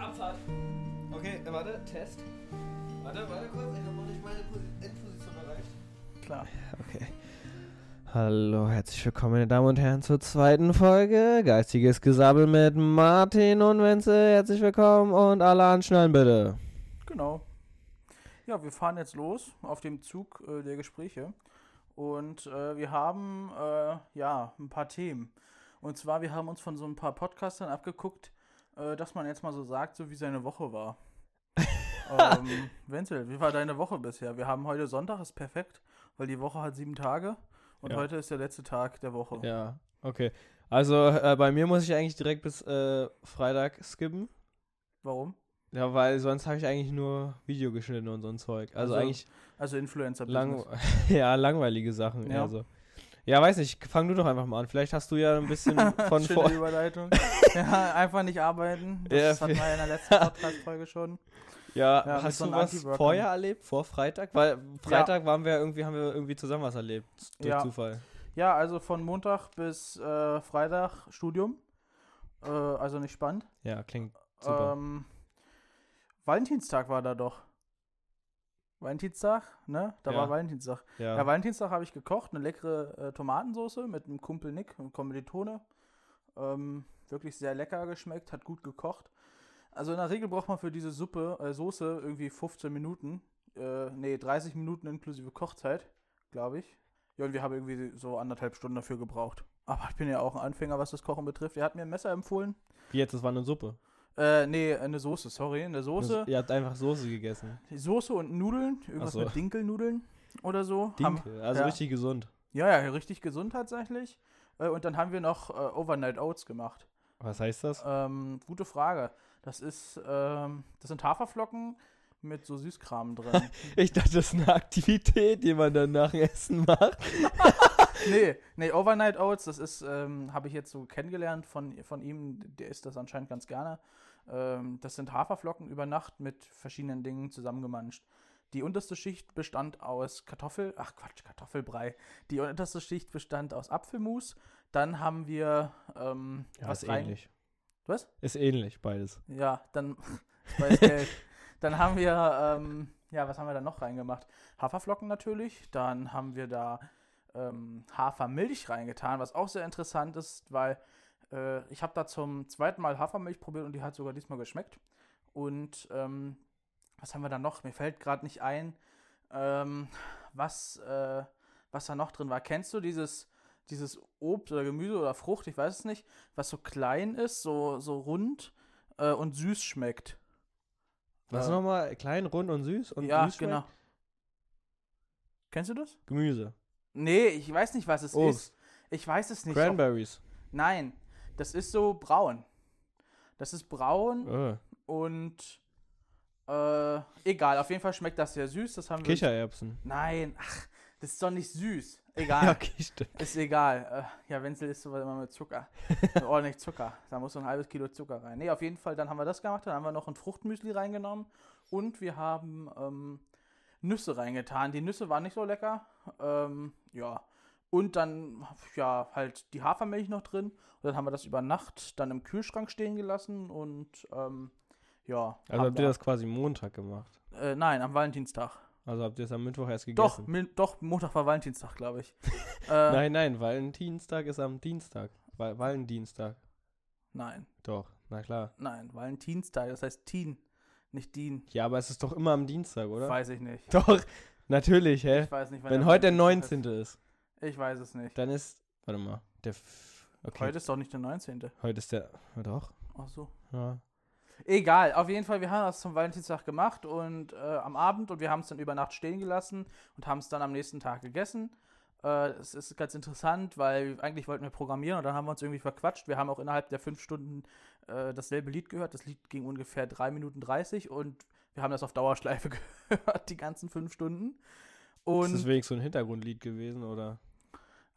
Abfahrt. Okay, äh, warte, Test. Warte, warte kurz, ich habe noch nicht meine Posi- Endposition erreicht. Klar. Okay. Hallo, herzlich willkommen, meine Damen und Herren, zur zweiten Folge Geistiges Gesabbel mit Martin und Wenzel. Herzlich willkommen und alle anschnallen bitte. Genau. Ja, wir fahren jetzt los auf dem Zug äh, der Gespräche. Und äh, wir haben äh, ja ein paar Themen. Und zwar, wir haben uns von so ein paar Podcastern abgeguckt, äh, dass man jetzt mal so sagt, so wie seine Woche war. ähm, Wenzel, wie war deine Woche bisher? Wir haben heute Sonntag, ist perfekt, weil die Woche hat sieben Tage. Und Ja. heute ist der letzte Tag der Woche. Ja, okay. Also äh, bei mir muss ich eigentlich direkt bis äh, Freitag skippen. Warum? Ja, weil sonst habe ich eigentlich nur Video geschnitten und so ein Zeug. Also, Also, eigentlich Also influencer lang ja, langweilige Sachen. Ja. So. Ja, weiß nicht, fang du doch einfach mal an. Vielleicht hast du ja ein bisschen von Schöne vor. Überleitung. ja, einfach nicht arbeiten. Das Ja, hatten wir ja in der letzten Podcast-Folge schon. Ja, Ja, hast du was vorher erlebt, vor Freitag? Weil Freitag waren wir irgendwie, haben wir irgendwie zusammen was erlebt. Durch Ja. Zufall. Ja, also von Montag bis äh, Freitag Studium. Äh, also nicht spannend. Ja, klingt super. Ähm, Valentinstag war da doch. Valentinstag, ne? Da Ja. war Valentinstag. ja. Ja, Valentinstag habe ich gekocht, eine leckere äh, Tomatensoße mit einem Kumpel Nick, einem Kommilitone. Ähm, wirklich sehr lecker geschmeckt, hat gut gekocht. Also in der Regel braucht man für diese Suppe, äh, Soße irgendwie 15 Minuten. Äh, nee, 30 Minuten inklusive Kochzeit, glaube ich. Ja, und wir haben irgendwie so anderthalb Stunden dafür gebraucht. Aber ich bin ja auch ein Anfänger, was das Kochen betrifft. Er hat mir ein Messer empfohlen. Wie jetzt, das war eine Suppe. Äh, nee, eine Soße, sorry. Eine Soße. Ihr habt einfach Soße gegessen. Soße und Nudeln. Irgendwas so. mit Dinkelnudeln oder so. Dinkel, also ja. richtig gesund. Ja, ja, richtig gesund tatsächlich. Äh, und dann haben wir noch äh, Overnight Oats gemacht. Was heißt das? Ähm, gute Frage. Das ist, ähm, das sind Haferflocken mit so Süßkram drin. Ich dachte, das ist eine Aktivität, die man dann nach dem Essen macht. nee, nee, Overnight Oats, das ist, ähm, habe ich jetzt so kennengelernt von, von ihm. Der isst das anscheinend ganz gerne. Ähm, das sind Haferflocken über Nacht mit verschiedenen Dingen zusammengemanscht. Die unterste Schicht bestand aus Kartoffel, ach Quatsch, Kartoffelbrei. Die unterste Schicht bestand aus Apfelmus. Dann haben wir ähm, Ja, was ist rein. ähnlich. Was? Ist ähnlich, beides. Ja, dann. Dann haben wir, ähm, ja, was haben wir da noch reingemacht? Haferflocken natürlich. Dann haben wir da ähm, Hafermilch reingetan, was auch sehr interessant ist, weil äh, ich habe da zum zweiten Mal Hafermilch probiert und die hat sogar diesmal geschmeckt. Und ähm, was haben wir da noch? Mir fällt gerade nicht ein, ähm, was, äh, was da noch drin war. Kennst du dieses, dieses Obst oder Gemüse oder Frucht, ich weiß es nicht, was so klein ist, so, so rund äh, und süß schmeckt? Was Äh, nochmal? Klein, rund und süß? Und ja, süß genau. Kennst du das? Gemüse. Nee, ich weiß nicht, was es Obst. ist. Ich weiß es nicht. Cranberries. Nein, das ist so braun. Das ist braun Äh, und äh, egal, auf jeden Fall schmeckt das sehr süß. Das haben wir. Kichererbsen. Nein, ach, das ist doch nicht süß. Egal. Ja, okay, stimmt. Ist egal. Äh, ja, Wenzel isst sowas immer mit Zucker. Mit ordentlich Zucker. Da muss so ein halbes Kilo Zucker rein. Nee, auf jeden Fall, dann haben wir das gemacht. Dann haben wir noch ein Fruchtmüsli reingenommen. Und wir haben ähm, Nüsse reingetan. Die Nüsse waren nicht so lecker. Ähm, ja. Und dann, ja, halt die Hafermilch noch drin. Und dann haben wir das über Nacht dann im Kühlschrank stehen gelassen. Und, ähm, ja. Also habt ihr da- das quasi Montag gemacht? Äh, nein, am Valentinstag. Also habt ihr es am Mittwoch erst Doch, gegessen? min- doch, Montag war Valentinstag, glaube ich. äh, Nein, nein, Valentinstag ist am Dienstag. Val Valentinstag. Nein. Doch, na klar. Nein, Valentinstag, das heißt Teen, nicht Dien. Ja, aber es ist doch immer am Dienstag, oder? Weiß ich nicht. Doch, natürlich, hä? Ich weiß nicht, Wenn heute der Valentinstag 19. ist, ist. Ich weiß es nicht. dann ist. Warte mal. Der. F okay. Heute ist doch nicht der 19. Heute ist der. Doch. Ach so. Ja. Egal, auf jeden Fall, wir haben das zum Valentinstag gemacht und äh, am Abend und wir haben es dann über Nacht stehen gelassen und haben es dann am nächsten Tag gegessen. Äh, es ist ganz interessant, weil eigentlich wollten wir programmieren und dann haben wir uns irgendwie verquatscht. Wir haben auch innerhalb der fünf Stunden äh, dasselbe Lied gehört. Das Lied ging ungefähr 3 Minuten 30 und wir haben das auf Dauerschleife gehört, die ganzen fünf Stunden. ist Und das wenigstens so ein Hintergrundlied gewesen, oder?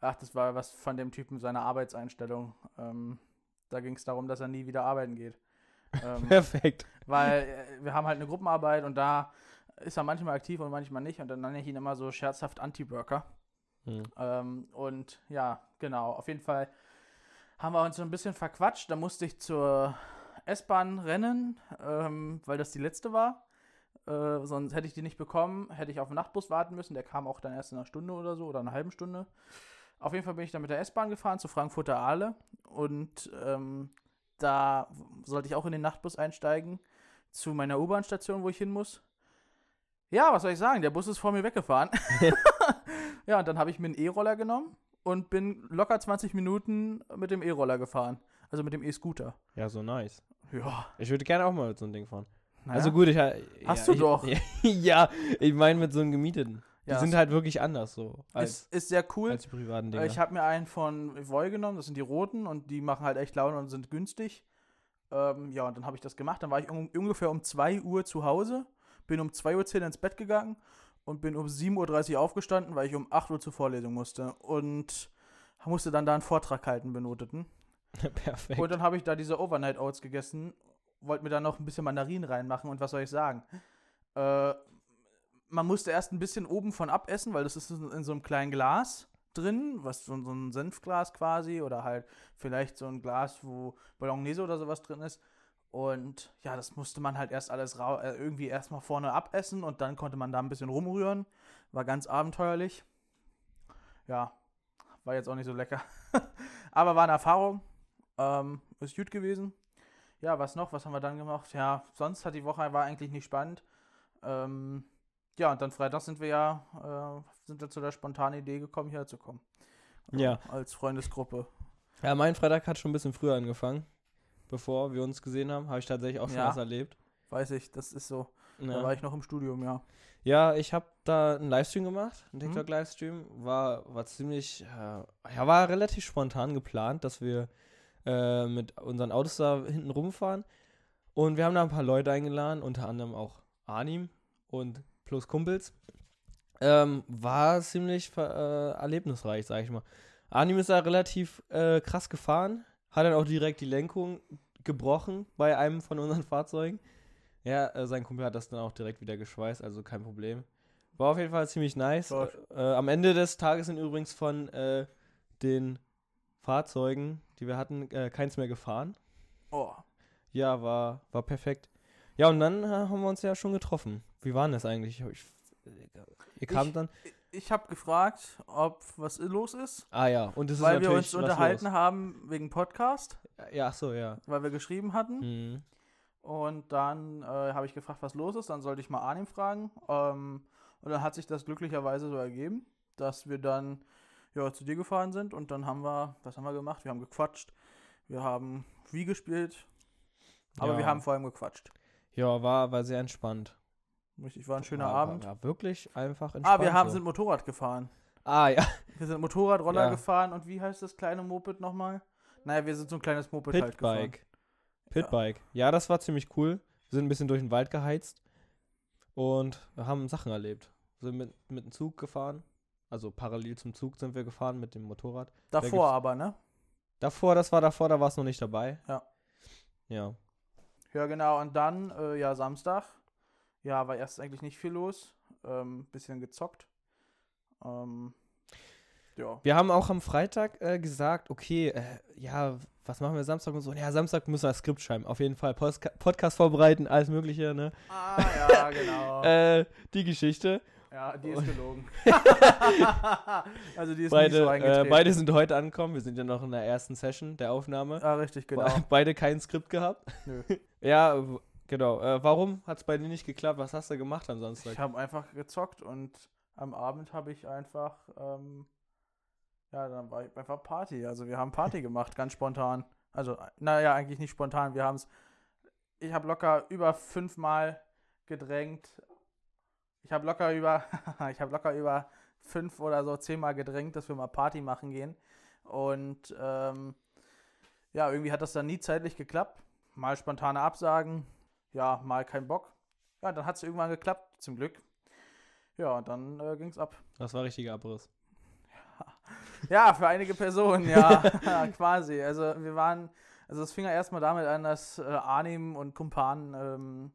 Ach, das war was von dem Typen seiner Arbeitseinstellung. Ähm, da ging es darum, dass er nie wieder arbeiten geht. Ähm, Perfekt. weil äh, wir haben halt eine Gruppenarbeit und da ist er manchmal aktiv und manchmal nicht. Und dann nenne ich ihn immer so scherzhaft Anti-Worker. Hm. Ähm, und ja, genau. Auf jeden Fall haben wir uns so ein bisschen verquatscht. Da musste ich zur S-Bahn-Rennen, ähm, weil das die letzte war. Äh, sonst hätte ich die nicht bekommen, hätte ich auf den Nachtbus warten müssen. Der kam auch dann erst in einer Stunde oder so oder einer halben Stunde. Auf jeden Fall bin ich dann mit der S-Bahn gefahren zu Frankfurter Aale und ähm, da sollte ich auch in den Nachtbus einsteigen zu meiner U-Bahn-Station, wo ich hin muss. Ja, was soll ich sagen? Der Bus ist vor mir weggefahren. ja, und dann habe ich mir einen E-Roller genommen und bin locker 20 Minuten mit dem E-Roller gefahren. Also mit dem E-Scooter. Ja, so nice. Ja. Ich würde gerne auch mal mit so einem Ding fahren. naja. Also gut, ich Hast ja, du doch. Ich, ja, ich meine mit so einem gemieteten. Die Ja, sind halt wirklich anders so als, Ist, ist sehr cool. als die privaten Dinger. Ich habe mir einen von Voy genommen, das sind die roten und die machen halt echt Laune und sind günstig. Ähm, ja, und dann habe ich das gemacht. Dann war ich un ungefähr um 2 Uhr zu Hause, bin um 2.10 Uhr ins Bett gegangen und bin um 7.30 Uhr aufgestanden, weil ich um 8 Uhr zur Vorlesung musste. Und musste dann da einen Vortrag halten, benoteten. Perfekt. Und dann habe ich da diese Overnight Oats gegessen, wollte mir dann noch ein bisschen Mandarin reinmachen und was soll ich sagen? Äh, man musste erst ein bisschen oben von abessen, weil das ist in so einem kleinen Glas drin, was so, so ein Senfglas quasi oder halt vielleicht so ein Glas, wo Bolognese oder sowas drin ist. Und ja, das musste man halt erst alles äh, irgendwie erstmal vorne abessen und dann konnte man da ein bisschen rumrühren. War ganz abenteuerlich. Ja, war jetzt auch nicht so lecker. Aber war eine Erfahrung. Ähm, ist gut gewesen. Ja, was noch? Was haben wir dann gemacht? Ja, sonst hat die Woche war eigentlich nicht spannend. Ähm, ja, und dann Freitag sind wir ja, äh, sind wir zu der spontanen Idee gekommen, hierher zu kommen. Ja. Als Freundesgruppe. Ja, mein Freitag hat schon ein bisschen früher angefangen. Bevor wir uns gesehen haben, habe ich tatsächlich auch schon Ja. was erlebt. Weiß ich, das ist so. Da Ja, war ich noch im Studium, ja. ja ich habe da einen Livestream gemacht, einen Mhm. TikTok-Livestream. War, war ziemlich, äh, ja, war relativ spontan geplant, dass wir äh, mit unseren Autos da hinten rumfahren. Und wir haben da ein paar Leute eingeladen, unter anderem auch Arnim und plus Kumpels. Ähm, war ziemlich äh, erlebnisreich, sag ich mal. Arnim ist da relativ äh, krass gefahren, hat dann auch direkt die Lenkung gebrochen bei einem von unseren Fahrzeugen. Ja, äh, sein Kumpel hat das dann auch direkt wieder geschweißt, also kein Problem. War auf jeden Fall ziemlich nice. Äh, am Ende des Tages sind übrigens von äh, den Fahrzeugen, die wir hatten, äh, keins mehr gefahren. Oh, Ja, war, war perfekt. Ja, und dann haben wir uns ja schon getroffen. Wie war denn das eigentlich? Ich, ihr kam Ich- dann. ich habe gefragt, ob was los ist, Ah ja, und es ist weil wir uns unterhalten los. haben wegen Podcast, Ja, ach so, ja. weil wir geschrieben hatten. Mhm. Und dann äh, habe ich gefragt, was los ist. Dann sollte ich mal Arnim fragen. Ähm, und dann hat sich das glücklicherweise so ergeben, dass wir dann ja, zu dir gefahren sind. Und dann haben wir, was haben wir gemacht? Wir haben gequatscht. Wir haben Wii gespielt. Aber ja. wir haben vor allem gequatscht. Ja, war, war sehr entspannt. Richtig, war ein schöner war, Abend. War wirklich einfach entspannt. ah, wir haben, so. sind Motorrad gefahren. Ah, ja. Wir sind Motorradroller Ja. gefahren. Und wie heißt das kleine Moped nochmal? Naja, wir sind so ein kleines Moped halt gefahren. Pitbike. Pitbike. Ja. das war ziemlich cool. Wir sind ein bisschen durch den Wald geheizt und haben Sachen erlebt. Wir sind mit, mit dem Zug gefahren. Also parallel zum Zug sind wir gefahren mit dem Motorrad. Davor gibt's- aber, ne? Davor, das war davor, da war es noch nicht dabei. Ja. Ja. Ja, genau. Und dann, äh, ja, Samstag. Ja, war erst eigentlich nicht viel los. Ähm, bisschen gezockt. Ähm, ja. Wir haben auch am Freitag äh, gesagt, okay, äh, ja, was machen wir Samstag und so? Ja, Samstag müssen wir das Skript schreiben. Auf jeden Fall Postka Podcast vorbereiten, alles Mögliche, ne? Ah, ja, genau. Äh, die Geschichte. ja, die ist gelogen. also die ist nicht Beide, so äh, eingetreten. beide sind heute angekommen. Wir sind ja noch in der ersten Session der Aufnahme. Ah, richtig, genau. Be beide kein Skript gehabt. Nö. Ja, genau. Äh, warum hat es bei dir nicht geklappt? Was hast du gemacht Samstag? Ich habe einfach gezockt und am Abend habe ich einfach, ähm, ja, dann war ich einfach Party. Also wir haben Party gemacht, ganz spontan. Also, naja, eigentlich nicht spontan. Wir haben es, ich habe locker über fünfmal gedrängt. Ich habe locker über, ich habe locker über fünf oder so zehnmal gedrängt, dass wir mal Party machen gehen. Und ähm, ja, irgendwie hat das dann nie zeitlich geklappt. Mal spontane Absagen, ja, mal kein Bock. Ja, dann hat es irgendwann geklappt, zum Glück. Ja, und dann äh, ging es ab. Das war richtiger Abriss. Ja, für einige Personen, ja, quasi. Also wir waren, also es fing ja erstmal damit an, dass äh, Arnim und Kumpan ähm,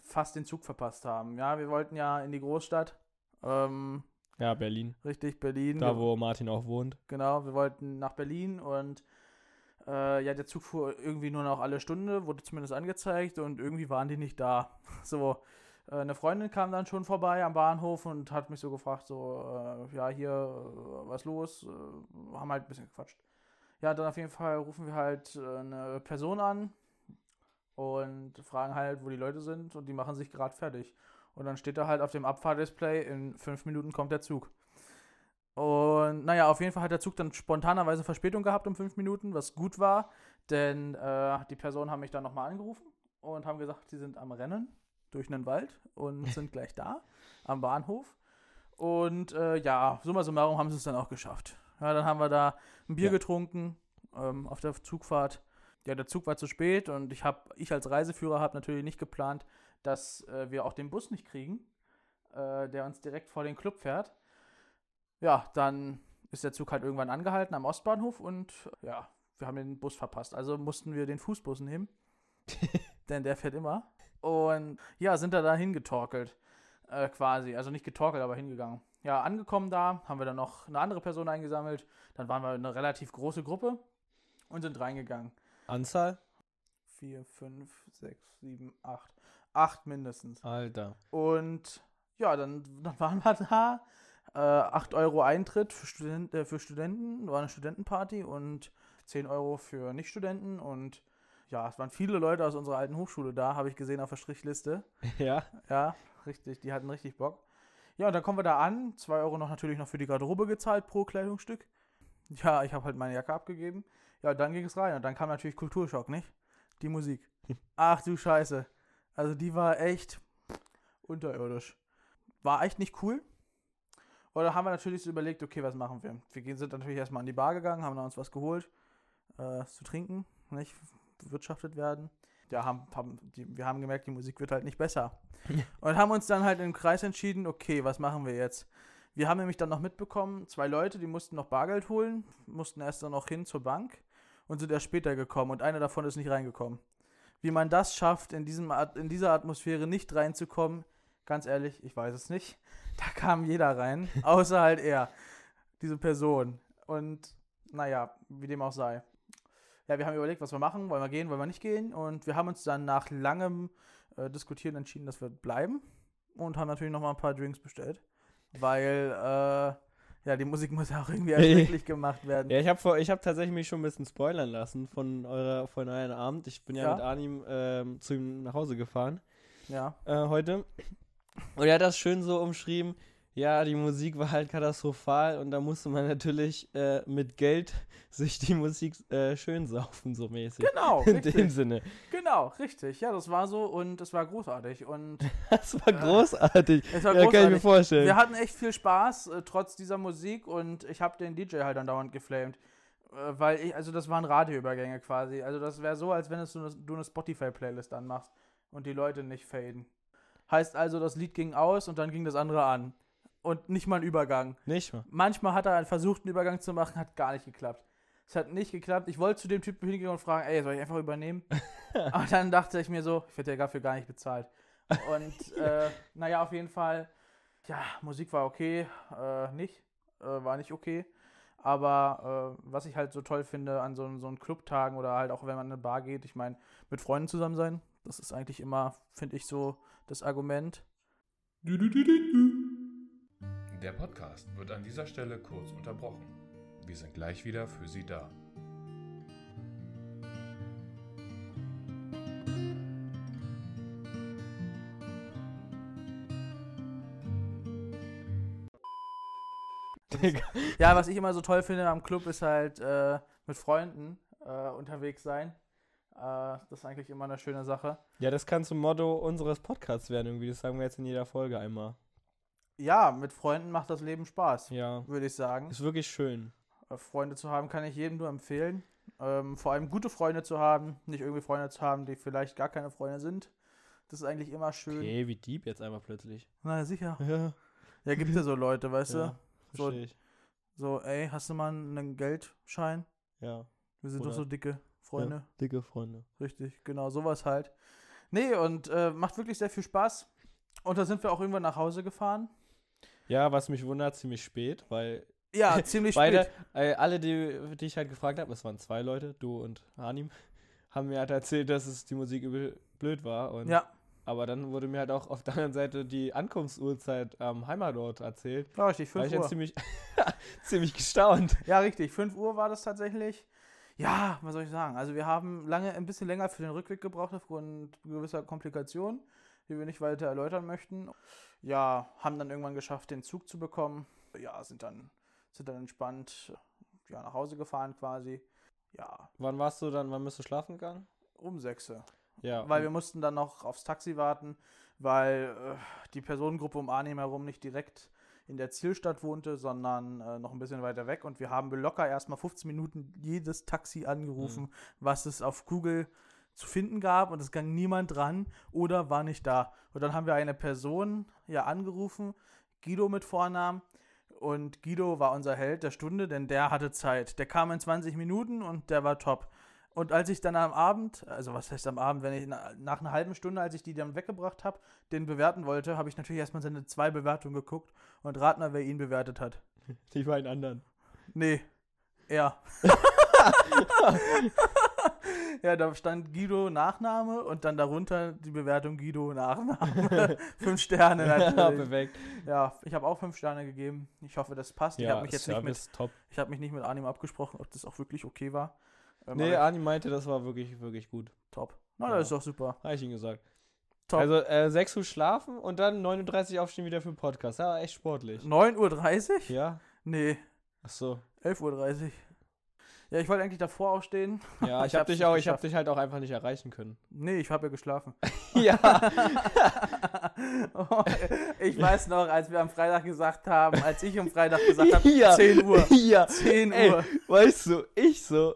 fast den Zug verpasst haben. Ja, wir wollten ja in die Großstadt, ähm, Ja, Berlin. richtig, Berlin. Da, wo Martin auch wohnt. Genau, wir wollten nach Berlin und Äh, ja, der Zug fuhr irgendwie nur noch alle Stunde, wurde zumindest angezeigt und irgendwie waren die nicht da. So, äh, eine Freundin kam dann schon vorbei am Bahnhof und hat mich so gefragt, so, äh, ja, hier, äh, was los? Äh, haben halt ein bisschen gequatscht. Ja, dann auf jeden Fall rufen wir halt äh, eine Person an und fragen halt, wo die Leute sind und die machen sich gerade fertig. Und dann steht da halt auf dem Abfahrdisplay, in fünf Minuten kommt der Zug. Naja, auf jeden Fall hat der Zug dann spontanerweise Verspätung gehabt um fünf Minuten, was gut war, denn äh, die Personen haben mich dann nochmal angerufen und haben gesagt, sie sind am Rennen durch einen Wald und sind gleich da am Bahnhof. Und äh, ja, summa summarum haben sie es dann auch geschafft. Ja, dann haben wir da ein Bier Ja. getrunken ähm, auf der Zugfahrt. Ja, der Zug war zu spät und ich habe, ich als Reiseführer habe natürlich nicht geplant, dass äh, wir auch den Bus nicht kriegen, äh, der uns direkt vor den Club fährt. Ja, dann ist der Zug halt irgendwann angehalten am Ostbahnhof und ja, wir haben den Bus verpasst. Also mussten wir den Fußbus nehmen, denn der fährt immer. Und ja, sind da dahin getorkelt, äh, quasi. Also nicht getorkelt, aber hingegangen. Ja, angekommen da, haben wir dann noch eine andere Person eingesammelt. Dann waren wir eine relativ große Gruppe und sind reingegangen. Anzahl? Vier, fünf, sechs, sieben, acht. Acht mindestens. Alter. Und ja, dann, dann waren wir da. Äh, 8 Euro Eintritt für, Student, äh, für Studenten, war eine Studentenparty und 10 Euro für Nichtstudenten. Und ja, es waren viele Leute aus unserer alten Hochschule da, habe ich gesehen auf der Strichliste. Ja. Ja, richtig, die hatten richtig Bock. Ja, und dann kommen wir da an. 2 Euro noch natürlich noch für die Garderobe gezahlt pro Kleidungsstück. Ja, ich habe halt meine Jacke abgegeben. Ja, dann ging es rein. Und dann kam natürlich Kulturschock, nicht? Die Musik. Ach du Scheiße. Also die war echt unterirdisch. War echt nicht cool. Oder haben wir natürlich so überlegt, okay, was machen wir? Wir sind natürlich erstmal an die Bar gegangen, haben uns was geholt, äh, zu trinken, nicht bewirtschaftet werden. Ja, haben, haben die, wir haben gemerkt, die Musik wird halt nicht besser. Und haben uns dann halt im Kreis entschieden, okay, was machen wir jetzt? Wir haben nämlich dann noch mitbekommen, zwei Leute, die mussten noch Bargeld holen, mussten erst dann noch hin zur Bank und sind erst später gekommen und einer davon ist nicht reingekommen. Wie man das schafft, in, diesem, in dieser Atmosphäre nicht reinzukommen, ganz ehrlich, ich weiß es nicht. Da kam jeder rein, außer halt er, diese Person. Und naja, wie dem auch sei. Ja, wir haben überlegt, was wir machen. Wollen wir gehen, wollen wir nicht gehen? Und wir haben uns dann nach langem äh, Diskutieren entschieden, dass wir bleiben. Und haben natürlich noch mal ein paar Drinks bestellt. Weil, äh, ja, die Musik muss ja auch irgendwie erträglich gemacht werden. Ja, ich habe ich hab tatsächlich mich schon ein bisschen spoilern lassen von eurer von euren Abend. Ich bin ja, Ja. mit Arnim ähm, zu ihm nach Hause gefahren Ja. äh, heute. Und er hat das schön so umschrieben. Ja, die Musik war halt katastrophal und da musste man natürlich äh, mit Geld sich die Musik äh, schön saufen, so mäßig. Genau, In dem richtig. Sinne. Genau, richtig. Ja, das war so und es war großartig. Und Das war großartig. es war ja, kann ich mir großartig. vorstellen. Wir hatten echt viel Spaß, äh, trotz dieser Musik und ich habe den DJ halt andauernd geflamed. Äh, weil ich, also das waren Radioübergänge quasi. Also das wäre so, als wenn du eine Spotify-Playlist anmachst und die Leute nicht faden. Heißt also, das Lied ging aus und dann ging das andere an. Und nicht mal ein Übergang. Nicht mal. Manchmal hat er versucht, einen Übergang zu machen, hat gar nicht geklappt. Es hat nicht geklappt. Ich wollte zu dem Typen hingehen und fragen, ey, soll ich einfach übernehmen? Aber dann dachte ich mir so, ich werde ja dafür gar nicht bezahlt. Und äh, naja, auf jeden Fall, ja, Musik war okay, äh, nicht, äh, war nicht okay. Aber äh, was ich halt so toll finde an so, so Clubtagen oder halt auch wenn man in eine Bar geht, ich meine, mit Freunden zusammen sein, das ist eigentlich immer, finde ich, so das Argument. Der Podcast wird an dieser Stelle kurz unterbrochen. Wir sind gleich wieder für Sie da. Ja, was ich immer so toll finde am Club ist halt äh, mit Freunden äh, unterwegs sein. Äh, das ist eigentlich immer eine schöne Sache. Ja, das kann zum Motto unseres Podcasts werden, irgendwie. Das sagen wir jetzt in jeder Folge einmal. Ja, mit Freunden macht das Leben Spaß, Ja. würde ich sagen. Ist wirklich schön. Äh, Freunde zu haben kann ich jedem nur empfehlen. Ähm, vor allem gute Freunde zu haben, nicht irgendwie Freunde zu haben, die vielleicht gar keine Freunde sind. Das ist eigentlich immer schön. Okay, wie deep jetzt einfach plötzlich. Na sicher. Ja, Ja, gibt ja so Leute, weißt ja du? So- ich. So, ey, hast du mal einen Geldschein? Ja, Wir sind Oder- doch so dicke Freunde. Ja, dicke Freunde. Richtig, genau, sowas halt. Nee, und äh, macht wirklich sehr viel Spaß. Und da sind wir auch irgendwann nach Hause gefahren. Ja, was mich wundert, ziemlich spät, weil Ja, ziemlich Beide, spät. äh, alle, die, die ich halt gefragt habe, es waren zwei Leute, du und Hanim, haben mir halt erzählt, dass es die Musik übel blöd war. Und, Ja, Aber dann wurde mir halt auch auf der anderen Seite die Ankunftsuhrzeit am Heimatort erzählt. war richtig, War 5 ich Uhr. jetzt ziemlich, ziemlich gestaunt. Ja, richtig. 5 Uhr war das tatsächlich. Ja, was soll ich sagen? Also wir haben lange, ein bisschen länger für den Rückweg gebraucht aufgrund gewisser Komplikationen, die wir nicht weiter erläutern möchten. Ja, haben dann irgendwann geschafft, den Zug zu bekommen. Ja, sind dann, sind dann entspannt ja, nach Hause gefahren quasi. Ja, Wann warst du dann, wann bist du schlafen gegangen? um 6 Ja. Weil wir mussten dann noch aufs Taxi warten, weil äh, die Personengruppe um Arnhem herum nicht direkt in der Zielstadt wohnte, sondern äh, noch ein bisschen weiter weg. Und wir haben locker erstmal 15 Minuten jedes Taxi angerufen, Mhm. was es auf Google zu finden gab. Und es ging niemand dran oder war nicht da. Und dann haben wir eine Person ja angerufen, Guido mit Vornamen. Und Guido war unser Held der Stunde, denn der hatte Zeit. Der kam in 20 Minuten und der war top. Und als ich dann am Abend, also was heißt am Abend, wenn ich na, nach einer halben Stunde, als ich die dann weggebracht habe, den bewerten wollte, habe ich natürlich erstmal seine zwei Bewertungen geguckt und rat mal, wer ihn bewertet hat. Die beiden anderen. Nee, er. ja, da stand Guido Nachname und dann darunter die Bewertung Guido Nachname. fünf Sterne ja, natürlich. perfekt. Ja, ich habe auch fünf Sterne gegeben. Ich hoffe, das passt. ich Ja, habe mich jetzt nicht mit, Service top. ich habe mich nicht mit Arnim abgesprochen, ob das auch wirklich okay war. Nee, aber Ani meinte, das war wirklich, wirklich gut. top. Na, Ja. das ist doch super. Habe ich ihm gesagt. Top. Also äh, 6 Uhr schlafen und dann 39 aufstehen wieder für den Podcast. Ja, echt sportlich. 9.30 Uhr? Ja? Nee, Ach so. 11.30 Uhr. Ja, ich wollte eigentlich davor aufstehen. Ja, ich Ich habe dich auch, ich habe dich halt auch einfach nicht erreichen können. Nee, ich habe ja geschlafen. ja. Oh, ich weiß noch, als wir am Freitag gesagt haben, als ich am Freitag gesagt habe, Ja. 10 Uhr. ja. 10 Ey, Uhr. Weißt du, ich so.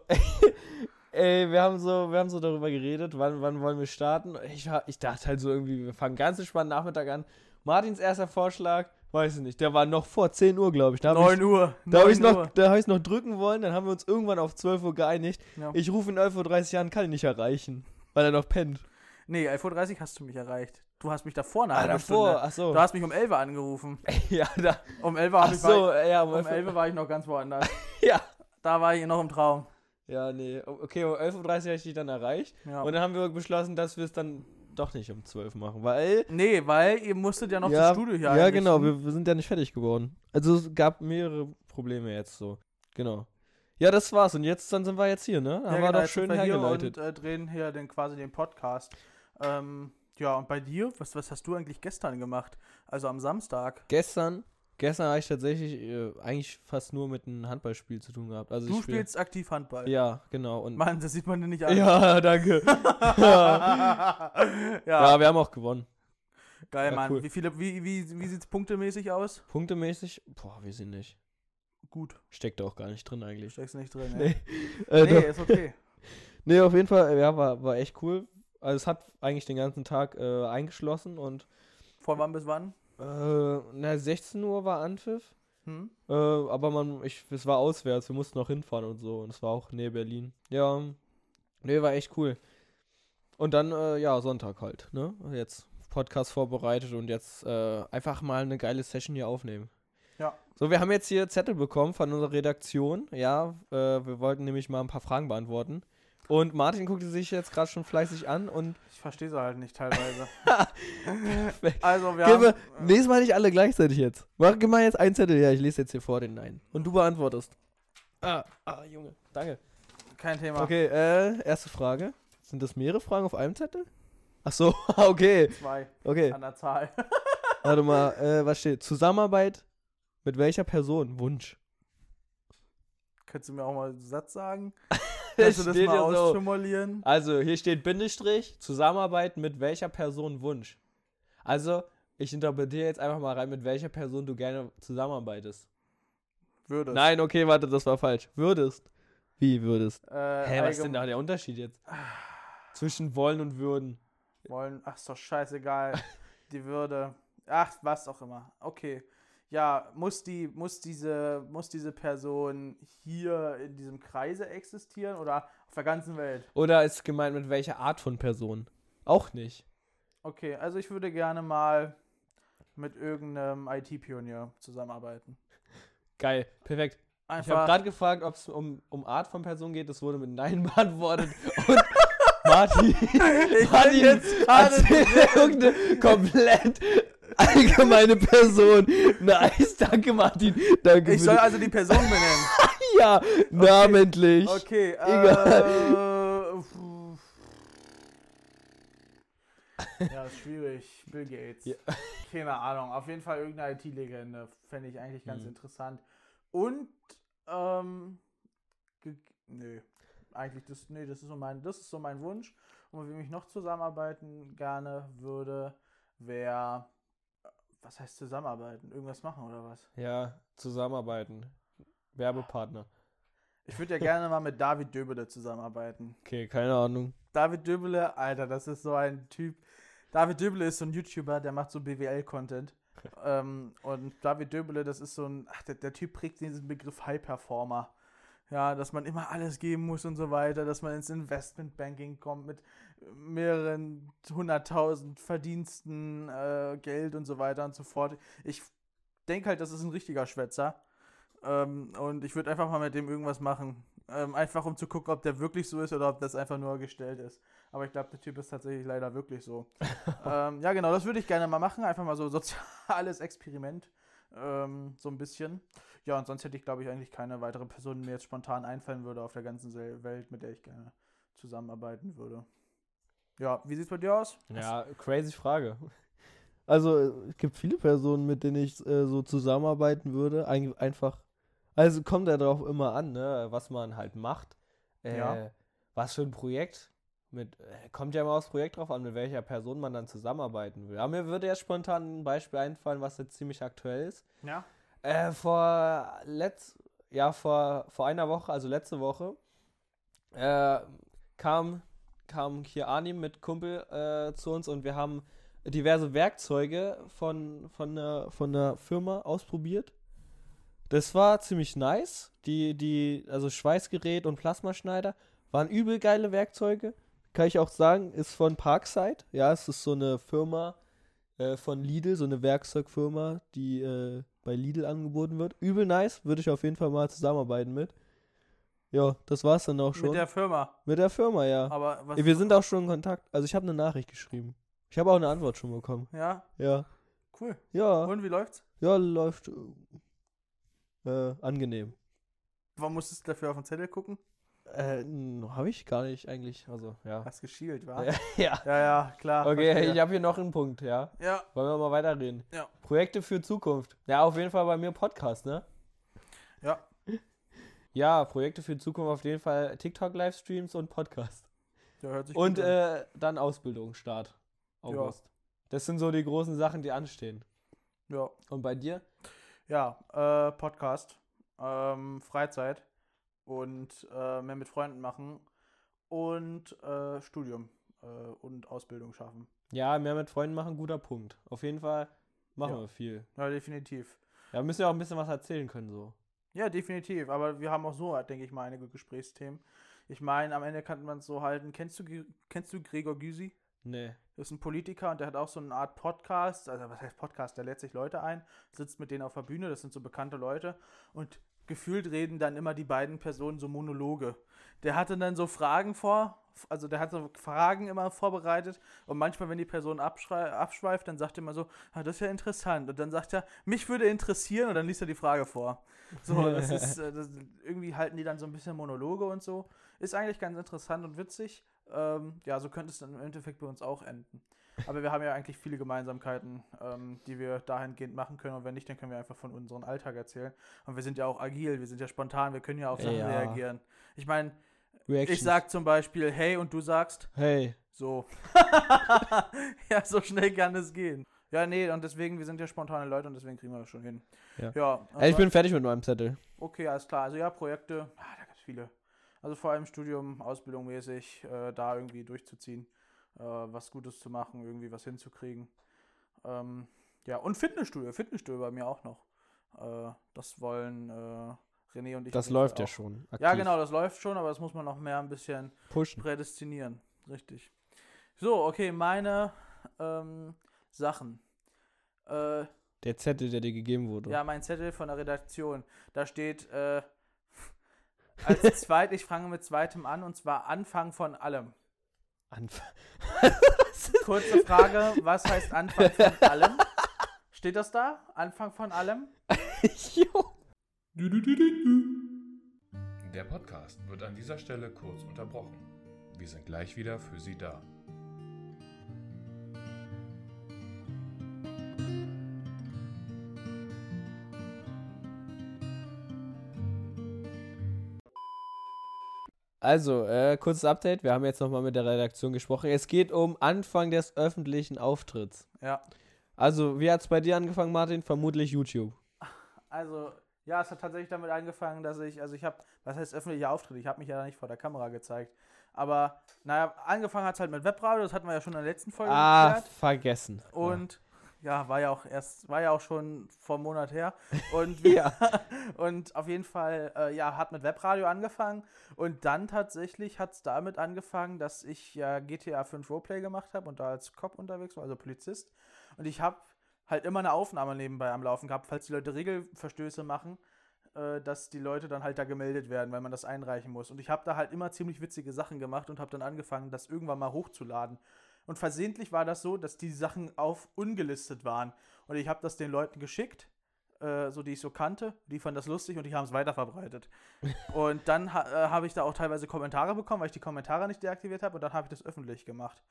Ey, wir haben so, wir haben so darüber geredet, wann, wann wollen wir starten. Ich, ich dachte halt so irgendwie, wir fangen ganz entspannt Nachmittag an. Martins erster Vorschlag, weiß ich nicht, der war noch vor 10 Uhr, glaube ich. Da habe 9 ich, Uhr. da hab ich 9 noch, da hab ich noch drücken wollen, dann haben wir uns irgendwann auf 12 Uhr geeinigt. Ja. Ich rufe ihn 11.30 Uhr an, kann ihn nicht erreichen, weil er noch pennt. Nee, 11.30 Uhr hast du mich erreicht. Du hast mich davor eine Ah, halbe davor, Stunde. ach so. Du hast mich um 11 Uhr angerufen. ja, da, Um 11 Uhr, ach ich so, war, ja, um um 11 Uhr- 11 Uhr war ich noch ganz woanders. ja. Da war ich noch im Traum. Ja, nee, okay, um 11.30 Uhr habe ich dich dann erreicht. Ja. Und dann haben wir beschlossen, dass wir es dann doch nicht um 12 machen, weil nee, weil ihr musstet ja noch ja, das Studio hier Ja, genau, wir, wir sind ja nicht fertig geworden. Also es gab mehrere Probleme jetzt so. Genau. Ja, das war's. Und jetzt dann sind wir jetzt hier, ne? Haben Ja, wir genau, doch jetzt sind schön wir hier hergeleitet. Und äh, drehen hier den, quasi den Podcast. Ähm, ja, und bei dir, was, was hast du eigentlich gestern gemacht? Also am Samstag. Gestern, gestern habe ich tatsächlich äh, eigentlich fast nur mit einem Handballspiel zu tun gehabt. Also Du spiel- spielst aktiv Handball. Ja, genau. Und Mann, das sieht man dir nicht an. ja, danke. ja. ja, wir haben auch gewonnen. geil, ja, Mann. cool. Wie viele, wie, wie, wie sieht's punktemäßig aus? Punktemäßig, boah, wir sind nicht. Gut, Steckt auch gar nicht drin eigentlich. steckst nicht drin. Nee. Nee, Äh, nee ist okay. Nee, auf jeden Fall, ja, war, war echt cool. Also es hat eigentlich den ganzen Tag äh, eingeschlossen und Von wann bis wann? Äh, na, 16 Uhr war Anpfiff. Hm? Äh, aber man, ich, es war auswärts, wir mussten noch hinfahren und so. Und es war auch nähe Berlin. Ja, nee, war echt cool. Und dann, äh, ja, Sonntag halt, ne? Jetzt Podcast vorbereitet und jetzt äh, einfach mal eine geile Session hier aufnehmen. Ja. So, wir haben jetzt hier Zettel bekommen von unserer Redaktion. Ja, äh, wir wollten nämlich mal ein paar Fragen beantworten. Und Martin guckte sich jetzt gerade schon fleißig an und Ich verstehe sie halt nicht teilweise. Also, wir Gebe, haben. lesen wir nicht alle gleichzeitig jetzt. Mach gib mal jetzt einen Zettel, ja, ich lese jetzt hier vor den Nein. Und du beantwortest. Ah, ah, Junge, danke. Kein Thema. Okay, äh, erste Frage. Sind das mehrere Fragen auf einem Zettel? Ach so, okay, Zwei okay. an der Zahl. Warte mal, äh, was steht? Zusammenarbeit mit welcher Person? Wunsch. Könntest du mir auch mal einen Satz sagen? Kannst du das mal ja so. Also, hier steht Bindestrich, Zusammenarbeit mit welcher Person Wunsch. Also, ich interpretiere jetzt einfach mal rein, mit welcher Person du gerne zusammenarbeitest. Würdest. Nein, okay, warte, das war falsch. Würdest. Wie würdest? Äh, Hä, was ist denn da der Unterschied jetzt? Zwischen wollen und würden. Wollen. Ach, ist doch scheißegal. die Würde. Ach, was auch immer. Okay. Ja, muss die, muss diese, muss diese Person hier in diesem Kreise existieren oder auf der ganzen Welt? Oder ist gemeint mit welcher Art von Person? Auch nicht. Okay, also ich würde gerne mal mit irgendeinem IT-Pionier zusammenarbeiten. Geil, perfekt. Ich habe Einfach. gerade gefragt, ob es um, um Art von Person geht. Das wurde mit Nein beantwortet. Und Martin, ich Martin jetzt gerade. irgendeine komplett allgemeine Person. Nice, danke Martin. Danke Ich soll also die Person benennen. ja, namentlich. Okay, Egal. äh. Ja, ist schwierig. Bill Gates. Ja. Keine Ahnung. Auf jeden Fall irgendeine IT-Legende. Fände ich eigentlich ganz Hm. interessant. Und, ähm. Nö. Eigentlich, das, nee, das ist so mein, das ist so mein Wunsch. Und mit wem ich noch zusammenarbeiten gerne würde, wäre. Was heißt zusammenarbeiten? Irgendwas machen oder was? Ja, zusammenarbeiten. Werbepartner. Ich würde ja gerne mal mit David Döbele zusammenarbeiten. Okay, keine Ahnung. David Döbele, Alter, das ist so ein Typ. David Döbele ist so ein YouTuber, der macht so BWL-Content. ähm, und David Döbele, das ist so ein, ach, der, der Typ prägt diesen Begriff High Performer. Ja, dass man immer alles geben muss und so weiter, dass man ins Investmentbanking kommt mit mehreren hunderttausend Verdiensten, äh, Geld und so weiter und so fort. Ich denke halt, das ist ein richtiger Schwätzer. Ähm, und ich würde einfach mal mit dem irgendwas machen. Ähm, einfach um zu gucken, ob der wirklich so ist oder ob das einfach nur gestellt ist. Aber ich glaube, der Typ ist tatsächlich leider wirklich so. ähm, ja, genau, das würde ich gerne mal machen. Einfach mal so soziales Experiment. Ähm, so ein bisschen. Ja, und sonst hätte ich, glaube ich, eigentlich keine weitere Person, die mir jetzt spontan einfallen würde auf der ganzen Welt, mit der ich gerne zusammenarbeiten würde. Ja, wie sieht's bei dir aus? Ja, crazy Frage. Also, es gibt viele Personen, mit denen ich äh, so zusammenarbeiten würde. Eig einfach. Also kommt ja darauf immer an, ne, was man halt macht. Äh, Ja. Was für ein Projekt. Mit, äh, kommt ja immer aufs Projekt drauf an, mit welcher Person man dann zusammenarbeiten will. Aber mir würde jetzt spontan ein Beispiel einfallen, was jetzt ziemlich aktuell ist. Ja. Äh, vor letz ja, vor, vor einer Woche, also letzte Woche, äh, kam, kam hier Arnim mit Kumpel äh, zu uns und wir haben diverse Werkzeuge von, von, der, von der Firma ausprobiert. Das war ziemlich nice. Die, die, also Schweißgerät und Plasmaschneider waren übel geile Werkzeuge. Kann ich auch sagen, ist von Parkside. Ja, es ist so eine Firma äh, von Lidl, so eine Werkzeugfirma, die äh, bei Lidl angeboten wird. Übel nice, würde ich auf jeden Fall mal zusammenarbeiten mit. Ja, das war's dann auch schon. Mit der Firma. Mit der Firma, ja. Aber was. Wir sind auch schon in Kontakt. Also ich habe eine Nachricht geschrieben. Ich habe auch eine Antwort schon bekommen. Ja, Ja. cool. Ja. Und wie läuft's? Ja, läuft äh, angenehm. Warum musstest du dafür auf den Zettel gucken? Äh, habe ich gar nicht eigentlich. Also, ja. Hast geschielt, wa? Ja, ja. Ja, ja, klar. Okay, verstehe. ich habe hier noch einen Punkt, ja. Ja, Wollen wir mal weiterreden? Ja. Projekte für Zukunft. Ja, auf jeden Fall bei mir Podcast, ne? ja. Ja, Projekte für Zukunft auf jeden Fall TikTok-Livestreams und Podcast. Der hört sich Und gut an. äh, dann Ausbildungsstart. August. Das sind so die großen Sachen, die anstehen. ja. Und bei dir? Ja, äh, Podcast, ähm, Freizeit und äh, mehr mit Freunden machen und äh, Studium äh, und Ausbildung schaffen. Ja, mehr mit Freunden machen, guter Punkt. Auf jeden Fall machen Ja. wir viel. Ja, definitiv. Ja, wir müssen ja auch ein bisschen was erzählen können, so. Ja, definitiv. Aber wir haben auch so, denke ich mal, einige Gesprächsthemen. Ich meine, am Ende kann man es so halten. Kennst du, kennst du Gregor Gysi? Nee. Das ist ein Politiker und der hat auch so eine Art Podcast. Also, was heißt Podcast? Der lädt sich Leute ein, sitzt mit denen auf der Bühne. Das sind so bekannte Leute. Und gefühlt reden dann immer die beiden Personen so Monologe. Der hatte dann so Fragen vor. Also, der hat so Fragen immer vorbereitet. Und manchmal, wenn die Person abschweift, dann sagt er immer so: ah, Das ist ja interessant. Und dann sagt er: Mich würde interessieren. Und dann liest er die Frage vor. So, das ist. Äh, das, irgendwie halten die dann so ein bisschen Monologe und so. Ist eigentlich ganz interessant und witzig. Ähm, ja, so könnte es dann im Endeffekt bei uns auch enden. Aber wir haben ja eigentlich viele Gemeinsamkeiten, ähm, die wir dahingehend machen können. Und wenn nicht, dann können wir einfach von unserem Alltag erzählen. Und wir sind ja auch agil, wir sind ja spontan, wir können ja auf Sachen Ja. reagieren. Ich meine, ich sag zum Beispiel hey und du sagst Hey. so. ja, so schnell kann es gehen. Ja, nee, und deswegen, wir sind ja spontane Leute und deswegen kriegen wir das schon hin. Ja. ja Ey, ich bin fertig mit meinem Zettel. Okay, alles klar. Also ja, Projekte, ah, da gibt es viele. Also vor allem Studium, Ausbildung mäßig, äh, da irgendwie durchzuziehen, äh, was Gutes zu machen, irgendwie was hinzukriegen. Ähm, ja, und Fitnessstudio, Fitnessstudio bei mir auch noch. Äh, das wollen äh, René und ich. Das läuft ja schon. Ja, aktiv. genau, das läuft schon, aber das muss man noch mehr ein bisschen Pushen. prädestinieren. Richtig. So, okay, meine ähm, Sachen. Äh, Der Zettel, der dir gegeben wurde. Ja, mein Zettel von der Redaktion. Da steht äh, als zweit, ich fange mit zweitem an und zwar Anfang von allem. Anfang. Kurze Frage, was heißt Anfang von allem? Steht das da? Anfang von allem? jo. Der Podcast wird an dieser Stelle kurz unterbrochen. Wir sind gleich wieder für Sie da. Also, äh, kurzes Update. Wir haben jetzt nochmal mit der Redaktion gesprochen. Es geht um Anfang des öffentlichen Auftritts. Ja. Also, wie hat es bei dir angefangen, Martin? Vermutlich YouTube. Also, ja, es hat tatsächlich damit angefangen, dass ich, also ich habe, was heißt öffentlicher Auftritt? Ich habe mich ja nicht vor der Kamera gezeigt. Aber, naja, angefangen hat es halt mit Webradio, das hatten wir ja schon in der letzten Folge Ah, geklärt. vergessen. Und ja, war ja auch erst, war ja auch schon vor einem Monat her. Und Ja. und auf jeden Fall, äh, ja, hat mit Webradio angefangen. Und dann tatsächlich hat es damit angefangen, dass ich ja GTA 5 Roleplay gemacht habe und da als Cop unterwegs war, also Polizist. Und ich habe halt immer eine Aufnahme nebenbei am Laufen gehabt, falls die Leute Regelverstöße machen, äh, dass die Leute dann halt da gemeldet werden, weil man das einreichen muss. Und ich habe da halt immer ziemlich witzige Sachen gemacht und habe dann angefangen, das irgendwann mal hochzuladen. Und versehentlich war das so, dass die Sachen auf ungelistet waren. Und ich habe das den Leuten geschickt, äh, so die ich so kannte. Die fanden das lustig und die haben es weiterverbreitet. und dann ha äh, habe ich da auch teilweise Kommentare bekommen, weil ich die Kommentare nicht deaktiviert habe. Und dann habe ich das öffentlich gemacht.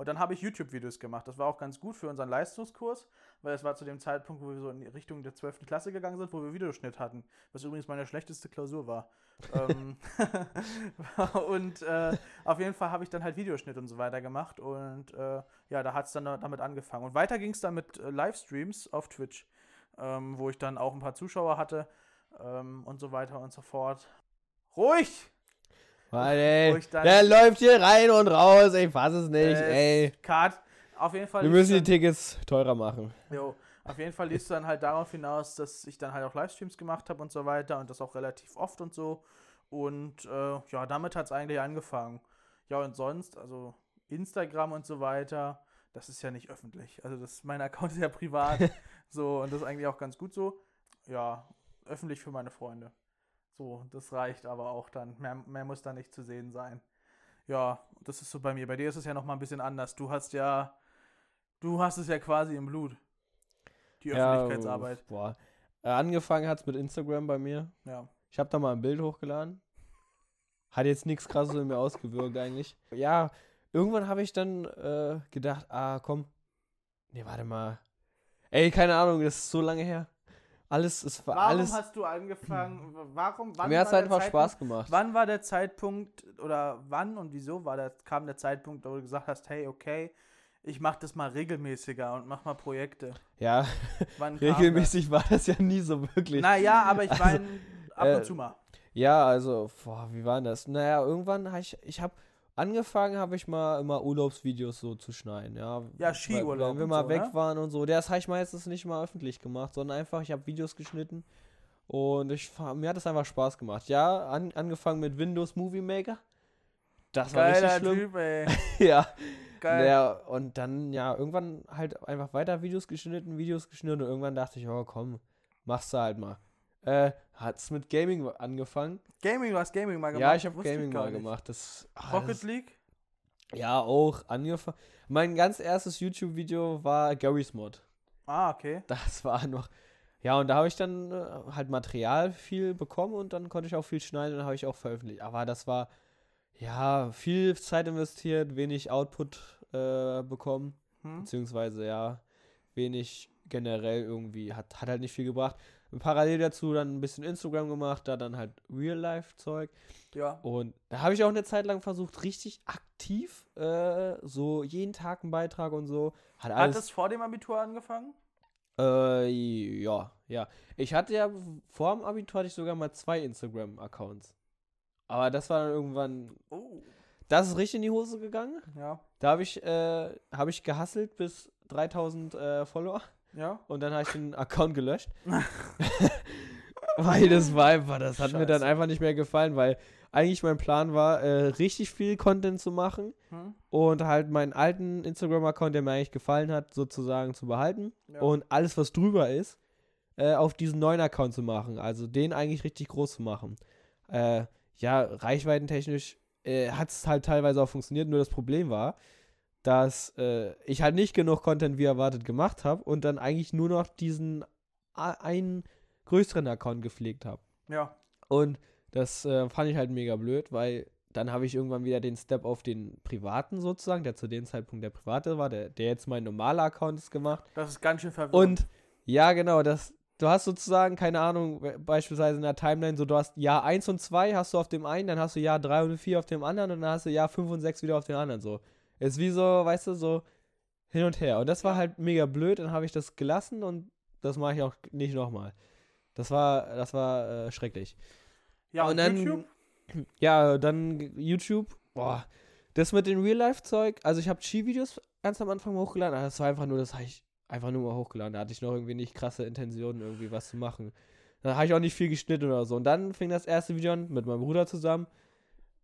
Und dann habe ich YouTube-Videos gemacht. Das war auch ganz gut für unseren Leistungskurs, weil es war zu dem Zeitpunkt, wo wir so in Richtung der 12. Klasse gegangen sind, wo wir Videoschnitt hatten. Was übrigens meine schlechteste Klausur war. ähm, und äh, auf jeden Fall habe ich dann halt Videoschnitt und so weiter gemacht. Und äh, ja, da hat es dann da- damit angefangen. Und weiter ging es dann mit äh, Livestreams auf Twitch, ähm, wo ich dann auch ein paar Zuschauer hatte ähm, und so weiter und so fort. Ruhig! Mann, ey. dann- Der läuft hier rein und raus. Ich fass es nicht, Äh, ey. Cut. Auf jeden Fall. Wir müssen die Tickets teurer machen. Jo, auf jeden Fall lief es dann halt darauf hinaus, dass ich dann halt auch Livestreams gemacht habe und so weiter und das auch relativ oft und so. Und äh, ja, damit hat es eigentlich angefangen. Ja, und sonst, also Instagram und so weiter, das ist ja nicht öffentlich. Also das, mein Account ist ja privat. so, und das ist eigentlich auch ganz gut so. Ja, öffentlich für meine Freunde. So, das reicht aber auch dann. Mehr, mehr muss da nicht zu sehen sein. Ja, das ist so bei mir. Bei dir ist es ja nochmal ein bisschen anders. Du hast ja, du hast es ja quasi im Blut. Die Öffentlichkeitsarbeit. boah. Äh, angefangen hat es mit Instagram bei mir. Ja. Ich habe da mal ein Bild hochgeladen. Hat jetzt nichts krasses in mir ausgewirkt eigentlich. Ja, irgendwann habe ich dann äh, gedacht, ah, komm. Nee, warte mal. Ey, keine Ahnung, das ist so lange her. Alles, es war Warum alles. hast du angefangen? Warum? Wann Mir hat es einfach Spaß gemacht. Wann war der Zeitpunkt oder wann und wieso war der, kam der Zeitpunkt, wo du gesagt hast, hey, okay, ich mache das mal regelmäßiger und mach mal Projekte? Ja, regelmäßig war das ja nie so Das? wirklich. Naja, aber ich Also, meine, ab äh, und zu mal. Ja, also, boah, wie war denn das? Naja, irgendwann habe ich, ich habe angefangen, habe ich mal immer Urlaubsvideos so zu schneiden, ja. Ja, Skiurlaub Wenn wir mal so, weg ne? waren und so. Das habe ich meistens nicht mal öffentlich gemacht, sondern einfach, ich habe Videos geschnitten und ich, mir hat es einfach Spaß gemacht. Ja, an, angefangen mit Windows Movie Maker. Das war richtig Geiler schlimm. Typ, ey. ja. Geil. ja. Und dann, ja, irgendwann halt einfach weiter Videos geschnitten, Videos geschnitten und irgendwann dachte ich, oh komm, machst du halt mal. Äh, hat's mit Gaming angefangen. Gaming, du hast Gaming mal gemacht. Ja, ich habe Gaming mal gemacht. Das, ah, Rocket das, League? ja, auch angefangen. Mein ganz erstes YouTube-Video war Garry's Mod. Ah, okay. Das war noch. Ja, und da habe ich dann äh, halt Material viel bekommen und dann konnte ich auch viel schneiden und habe ich auch veröffentlicht. Aber das war, ja, viel Zeit investiert, wenig Output äh, bekommen. Hm? Beziehungsweise, ja, wenig generell irgendwie. Hat, hat halt nicht viel gebracht. Parallel dazu dann ein bisschen Instagram gemacht, da dann halt Real-Life-Zeug. Ja. Und da habe ich auch eine Zeit lang versucht, richtig aktiv, äh, so jeden Tag einen Beitrag und so. Hat Hat alles. das vor dem Abitur angefangen? äh, ja, ja. Ich hatte ja vor dem Abitur hatte ich sogar mal zwei Instagram-Accounts. Aber das war dann irgendwann. Oh. Das ist richtig in die Hose gegangen. Ja. Da habe ich, äh, habe ich gehasselt bis 3000 äh, Follower. Ja. Und dann habe ich den Account gelöscht. weil das war einfach, das hat mir dann Scheiße. einfach nicht mehr gefallen, weil eigentlich mein Plan war, äh, richtig viel Content zu machen Hm? und halt meinen alten Instagram-Account, der mir eigentlich gefallen hat, sozusagen zu behalten Ja. und alles, was drüber ist, äh, auf diesen neuen Account zu machen. Also den eigentlich richtig groß zu machen. Äh, ja, reichweitentechnisch äh, hat es halt teilweise auch funktioniert, nur das Problem war, dass äh, ich halt nicht genug Content wie erwartet gemacht habe und dann eigentlich nur noch diesen einen größeren Account gepflegt habe. ja. Und das äh, fand ich halt mega blöd, weil dann habe ich irgendwann wieder den Step auf den privaten sozusagen, der zu dem Zeitpunkt der private war, der, der jetzt mein normaler Account ist gemacht. Das ist ganz schön verwirrend. Und ja, genau, das, du hast sozusagen, keine Ahnung, we- beispielsweise in der Timeline, so du hast Jahr 1 und 2 hast du auf dem einen, dann hast du Jahr 3 und 4 auf dem anderen und dann hast du Jahr 5 und 6 wieder auf dem anderen. So. Ist wie so, weißt du, so hin und her. Und das war halt mega blöd, dann habe ich das gelassen und das mache ich auch nicht nochmal. Das war, das war äh, schrecklich. ja, und dann, YouTube? Ja, dann YouTube. Boah, das mit dem Real-Life-Zeug. Also ich habe Ski-Videos ganz am Anfang hochgeladen, aber das war einfach nur, das habe ich einfach nur mal hochgeladen. Da hatte ich noch irgendwie nicht krasse Intentionen, irgendwie was zu machen. Da habe ich auch nicht viel geschnitten oder so. Und dann fing das erste Video an mit meinem Bruder zusammen,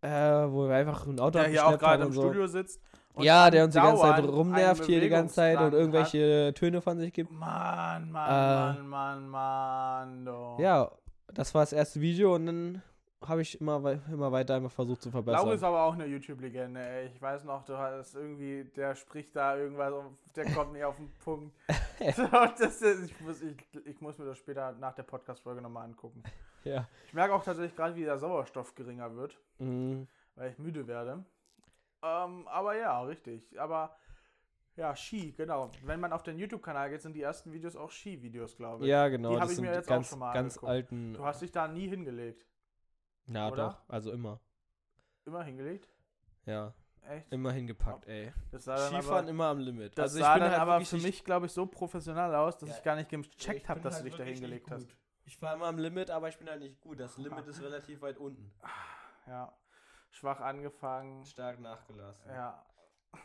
äh, wo wir einfach ein Auto Der hier auch gerade im so. Studio sitzt. Und Ja, der uns die ganze Zeit rumnervt hier die ganze Zeit und Bewegungsdrang hat. irgendwelche Töne von sich gibt. Mann, Äh, Mann, Mann, Mann, Mann, du. Ja, das war das erste Video und dann habe ich immer, immer weiter einfach versucht zu verbessern. Laura ist aber auch eine YouTube-Legende, ey. Ich weiß noch, du hast irgendwie, der spricht da irgendwas, und der kommt nicht auf den Punkt. so, ist, ich, muss, ich, ich muss mir das später nach der Podcast-Folge nochmal angucken. ja. Ich merke auch tatsächlich gerade, wie der Sauerstoff geringer wird, Mhm. weil ich müde werde. Ähm, aber ja, richtig. Aber ja, Ski, genau. Wenn man auf den YouTube-Kanal geht, sind die ersten Videos auch Ski-Videos, glaube ich. Ja, genau. Die hab das ich mir jetzt auch ganz, schon mal ganz angeguckt. alten. Du hast dich da nie hingelegt. Ja, oder? doch. Also immer. Immer hingelegt? Ja, Echt? immer hingepackt, ey. Das sah dann Skifahren aber, immer am Limit. das also ich sah bin dann halt aber für mich, glaube ich, so professionell aus, dass Ja, ich gar nicht ich gecheckt habe, dass du halt dich da hingelegt hast. Ich fahre immer am Limit, aber ich bin halt nicht gut. Das Limit ist relativ weit unten. Ja. Schwach angefangen. Stark nachgelassen. Ja.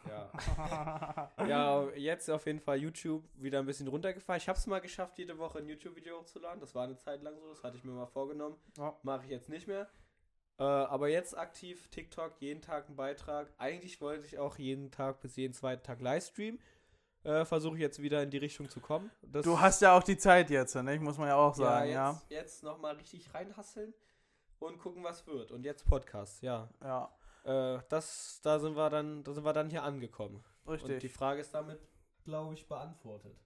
Ja. ja, jetzt auf jeden Fall YouTube wieder ein bisschen runtergefahren. Ich habe es mal geschafft, jede Woche ein YouTube-Video hochzuladen. Das war eine Zeit lang so, das hatte ich mir mal vorgenommen. Ja. Mache ich jetzt nicht mehr. Äh, aber jetzt aktiv TikTok, jeden Tag ein Beitrag. Eigentlich wollte ich auch jeden Tag bis jeden zweiten Tag Livestream. Äh, Versuche ich jetzt wieder in die Richtung zu kommen. Das Du hast ja auch die Zeit jetzt, ne? Muss man ja auch sagen, ja, ja. jetzt, jetzt nochmal richtig reinhasseln und gucken, was wird. Und jetzt Podcast, ja. Ja, Äh, das, da sind wir dann, da sind wir dann hier angekommen. Und die richtig. Frage ist damit, glaube ich, beantwortet.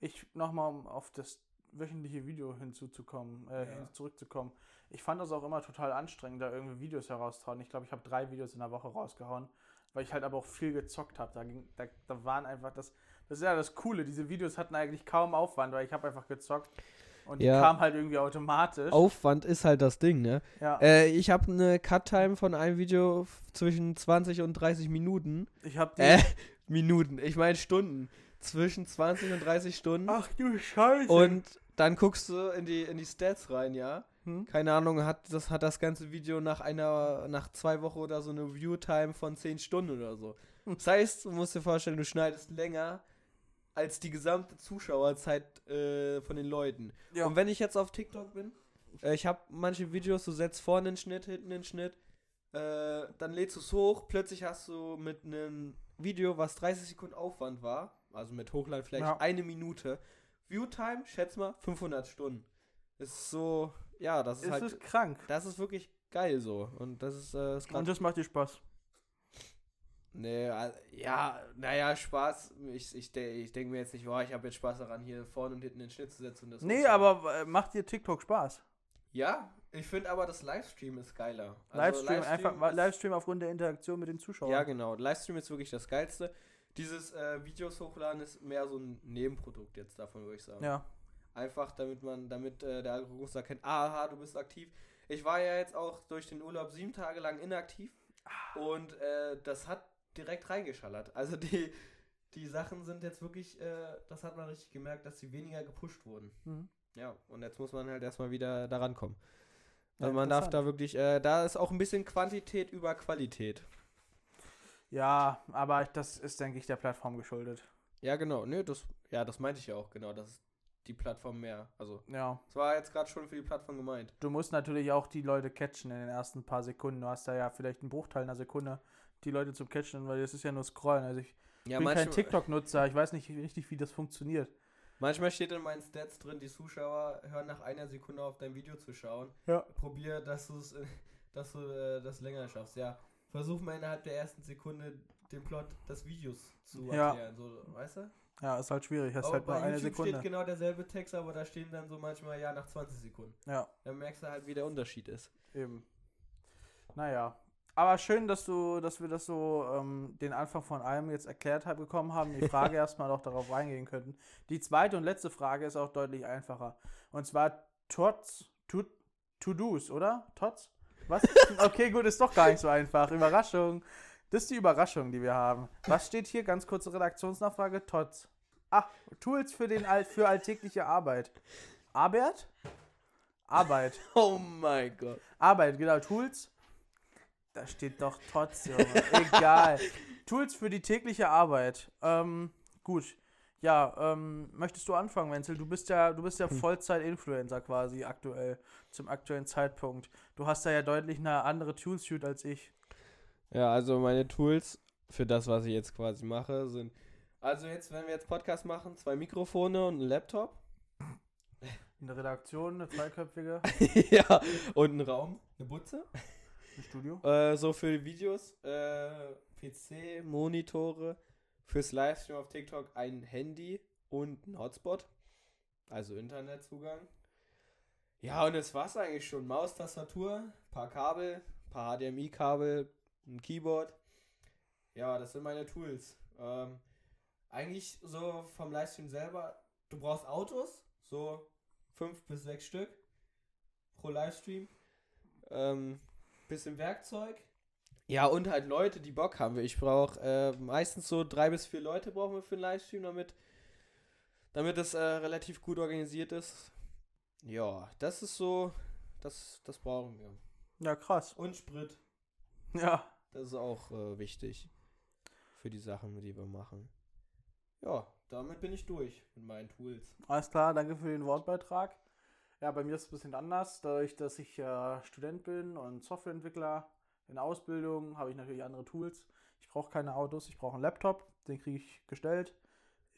Ich nochmal, um auf das wöchentliche Video hinzuzukommen, äh, Ja. zurückzukommen. Ich fand das auch immer total anstrengend, da irgendwie Videos herauszuhauen. Ich glaube, ich habe drei Videos in der Woche rausgehauen, weil ich halt aber auch viel gezockt habe. Da, ging- da, da waren einfach das, das ist ja das Coole. Diese Videos hatten eigentlich kaum Aufwand, weil ich habe einfach gezockt und die Ja. kam halt irgendwie automatisch. Aufwand ist halt das Ding, ne? Ja, Äh, ich habe eine Cut-Time von einem Video zwischen 20 und 30 Minuten. ich habe die. Äh, Minuten, ich meine Stunden. Zwischen 20 und 30 Stunden. Ach du Scheiße. Und dann guckst du in die, in die Stats rein, ja. Hm? Keine Ahnung, hat das, hat das ganze Video nach einer, nach zwei Wochen oder so eine View-Time von 10 Stunden oder so. Hm. Das heißt, du musst dir vorstellen, du schneidest länger als die gesamte Zuschauerzeit äh, von den Leuten. Ja. Und wenn ich jetzt auf TikTok bin, äh, ich habe manche Videos, du setzt vorne einen Schnitt, hinten einen Schnitt, äh, dann lädst du es hoch, plötzlich hast du mit einem Video, was 30 Sekunden Aufwand war, also mit Hochladen vielleicht Ja. eine Minute, Viewtime, schätz mal, 500 Stunden. Ist so, ja, das ist, ist halt, es krank. das ist wirklich geil so. Und das ist, äh, ist Und das macht dir Spaß. Nee, ja, naja, Spaß, ich, ich, ich denke mir jetzt nicht, boah, ich habe jetzt Spaß daran, hier vorne und hinten den Schnitt zu setzen. Und das Nee, aber äh, macht dir TikTok Spaß? Ja, ich finde aber das Livestream ist geiler. Also Livestream, einfach ist- Livestream aufgrund der Interaktion mit den Zuschauern. Ja, genau. Livestream ist wirklich das Geilste. Dieses äh, Videos hochladen ist mehr so ein Nebenprodukt jetzt davon, würde ich sagen. Ja. Einfach damit man, damit äh, der Algorithmus erkennt, aha, du bist aktiv. Ich war ja jetzt auch durch den Urlaub sieben Tage lang inaktiv und äh, das hat direkt reingeschallert. Also die, die Sachen sind jetzt wirklich, äh, das hat man richtig gemerkt, dass sie weniger gepusht wurden. Mhm. Ja, und jetzt muss man halt erstmal wieder daran kommen. Ja, Also man darf da wirklich, äh, da ist auch ein bisschen Quantität über Qualität. Ja, aber das ist, denke ich, der Plattform geschuldet. Ja, genau. Nö, das, ja, das meinte ich ja auch, genau. Das ist die Plattform mehr. Also, Ja. es war jetzt gerade schon für die Plattform gemeint. Du musst natürlich auch die Leute catchen in den ersten paar Sekunden. Du hast da ja vielleicht einen Bruchteil einer Sekunde, die Leute zum Catchen, weil das ist ja nur Scrollen. Also ich Ja, bin kein TikTok-Nutzer, ich weiß nicht richtig, wie das funktioniert. manchmal steht in meinen Stats drin, die Zuschauer hören nach einer Sekunde auf dein Video zu schauen. Ja. Probier, dass, du's, äh, dass du äh, das länger schaffst. Ja, versuch mal innerhalb der ersten Sekunde den Plot des Videos zu Ja. erklären. So, weißt du? Ja, ist halt schwierig. Hast Aber halt nur bei eine YouTube Sekunde. steht genau derselbe Text, aber da stehen dann so manchmal ja nach 20 Sekunden. Ja, Dann merkst du halt, wie der Unterschied ist. eben. Naja. Aber schön, dass du, dass wir das so ähm, den Anfang von allem jetzt erklärt haben, bekommen haben. Die Frage erstmal noch darauf eingehen könnten. Die zweite und letzte Frage ist auch deutlich einfacher. Und zwar Tots, to, To-Dos, oder? Tots? Was? Okay, gut, ist doch gar nicht so einfach. Überraschung. Das ist die Überraschung, die wir haben. Was steht hier? Ganz kurze Redaktionsnachfrage. Tots. Ach, Tools für, den All für alltägliche Arbeit. Arbeit? Arbeit. Oh mein Gott. Arbeit, genau, Tools. Da steht doch Tots, Junge. Egal. Tools für die tägliche Arbeit. Ähm, gut. Ja, ähm, möchtest du anfangen, Wenzel? Du bist ja, du bist ja Vollzeit-Influencer quasi aktuell, zum aktuellen Zeitpunkt. Du hast da ja deutlich eine andere Tools-Shoot als ich. Ja, also meine Tools für das, was ich jetzt quasi mache, sind. Also jetzt, wenn wir jetzt Podcast machen, zwei Mikrofone und ein Laptop. Eine Redaktion, eine zweiköpfige, ja, und ein Raum, eine Butze. Studio. Äh, so für die Videos, äh, PC, Monitore, fürs Livestream auf TikTok ein Handy und ein Hotspot, also Internetzugang. Ja, und das war's eigentlich schon. Maus, Tastatur, paar Kabel, paar HDMI-Kabel, ein Keyboard. Ja, das sind meine Tools. Ähm, eigentlich so vom Livestream selber, du brauchst Autos, so fünf bis sechs Stück pro Livestream. Ähm, bisschen Werkzeug. Ja, und halt Leute, die Bock haben. Ich brauche äh, meistens so drei bis vier Leute brauchen wir für einen Livestream, damit, damit es äh, relativ gut organisiert ist. Ja, das ist so, das, das brauchen wir. Ja, krass. Und Sprit, Ja, das ist auch äh, wichtig für die Sachen, die wir machen. Ja, damit bin ich durch mit meinen Tools. Alles klar, danke für den Wortbeitrag. Ja, bei mir ist es ein bisschen anders. Dadurch, dass ich äh, Student bin und Softwareentwickler in Ausbildung, habe ich natürlich andere Tools. Ich brauche keine Autos, ich brauche einen Laptop, den kriege ich gestellt.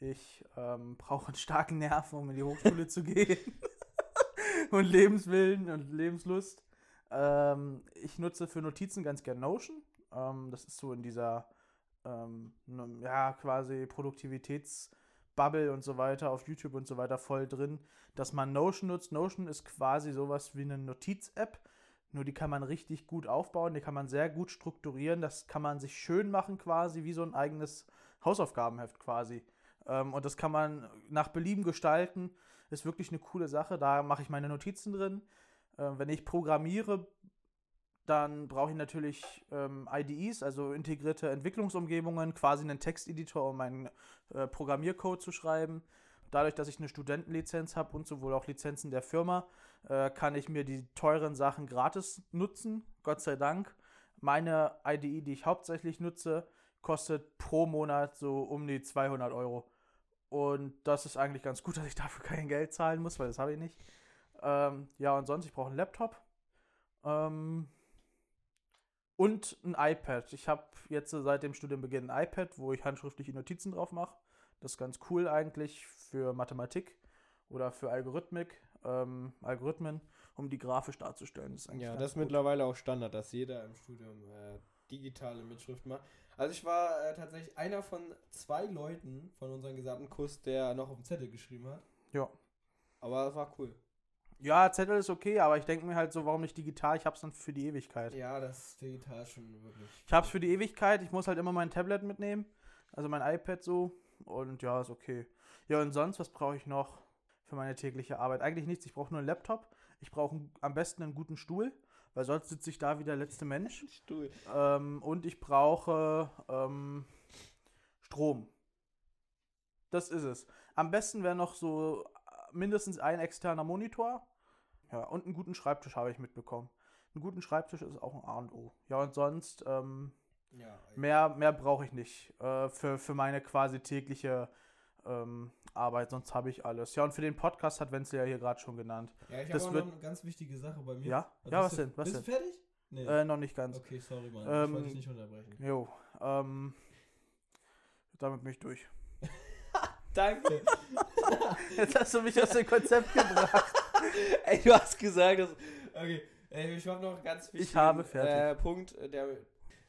Ich ähm, brauche einen starken Nerv, um in die Hochschule zu gehen. und Lebenswillen und Lebenslust. Ähm, ich nutze für Notizen ganz gern Notion. Ähm, das ist so in dieser, ähm, ja, quasi Produktivitätsbubble und so weiter auf YouTube und so weiter voll drin, dass man Notion nutzt. Notion ist quasi sowas wie eine Notiz-App, nur die kann man richtig gut aufbauen, die kann man sehr gut strukturieren, das kann man sich schön machen quasi, wie so ein eigenes Hausaufgabenheft quasi. Ähm, und das kann man nach Belieben gestalten, ist wirklich eine coole Sache, da mache ich meine Notizen drin. Äh, wenn ich programmiere, dann brauche ich natürlich ähm, IDEs, also integrierte Entwicklungsumgebungen, quasi einen Texteditor, um meinen äh, Programmiercode zu schreiben. Dadurch, dass ich eine Studentenlizenz habe und sowohl auch Lizenzen der Firma, äh, kann ich mir die teuren Sachen gratis nutzen, Gott sei Dank. Meine IDE, die ich hauptsächlich nutze, kostet pro Monat so um die 200 Euro. Und das ist eigentlich ganz gut, dass ich dafür kein Geld zahlen muss, weil das habe ich nicht. Ähm, ja, und sonst, ich brauche einen Laptop. Ähm, und ein iPad. Ich habe jetzt seit dem Studienbeginn ein iPad, wo ich handschriftliche Notizen drauf mache. Das ist ganz cool eigentlich für Mathematik oder für Algorithmik, ähm, Algorithmen, um die grafisch darzustellen. Das ist eigentlich Ja, das ist gut. mittlerweile auch Standard, dass jeder im Studium äh, digitale Mitschrift macht. Also ich war äh, tatsächlich einer von zwei Leuten von unserem gesamten Kurs, der noch auf dem Zettel geschrieben hat. Ja. Aber das war cool. Ja, Zettel ist okay, aber ich denke mir halt so, warum nicht digital? Ich hab's dann für die Ewigkeit. Ja, das ist digital schon wirklich. Ich hab's für die Ewigkeit, ich muss halt immer mein Tablet mitnehmen, also mein iPad so und ja, ist okay. Ja, und sonst, was brauche ich noch für meine tägliche Arbeit? Eigentlich nichts, ich brauche nur einen Laptop, ich brauche am besten einen guten Stuhl, weil sonst sitze ich da wie der letzte Mensch. Stuhl. Ähm, und ich brauche ähm, Strom. Das ist es. Am besten wäre noch so mindestens ein externer Monitor. Ja, und einen guten Schreibtisch habe ich mitbekommen. Einen guten Schreibtisch ist auch ein A und O. Ja, und sonst ähm, Ja, mehr, mehr brauche ich nicht äh, für, für meine quasi tägliche ähm, Arbeit, sonst habe ich alles. Ja, und für den Podcast hat Wenzel ja hier gerade schon genannt. Ja, ich Das habe auch noch eine ganz wichtige Sache bei mir. Ja? Also Ja, was du- denn? Was bist denn? du fertig? Nee. Äh, noch nicht ganz. okay, sorry, Mann. Ähm, ich wollte dich nicht unterbrechen. Jo, ähm, damit bin ich durch. Danke. Jetzt hast du mich aus dem Konzept gebracht. Ey, du hast gesagt, dass. Okay, ich habe noch ganz wichtigen Ich habe fertig. Äh, Punkt, äh, der.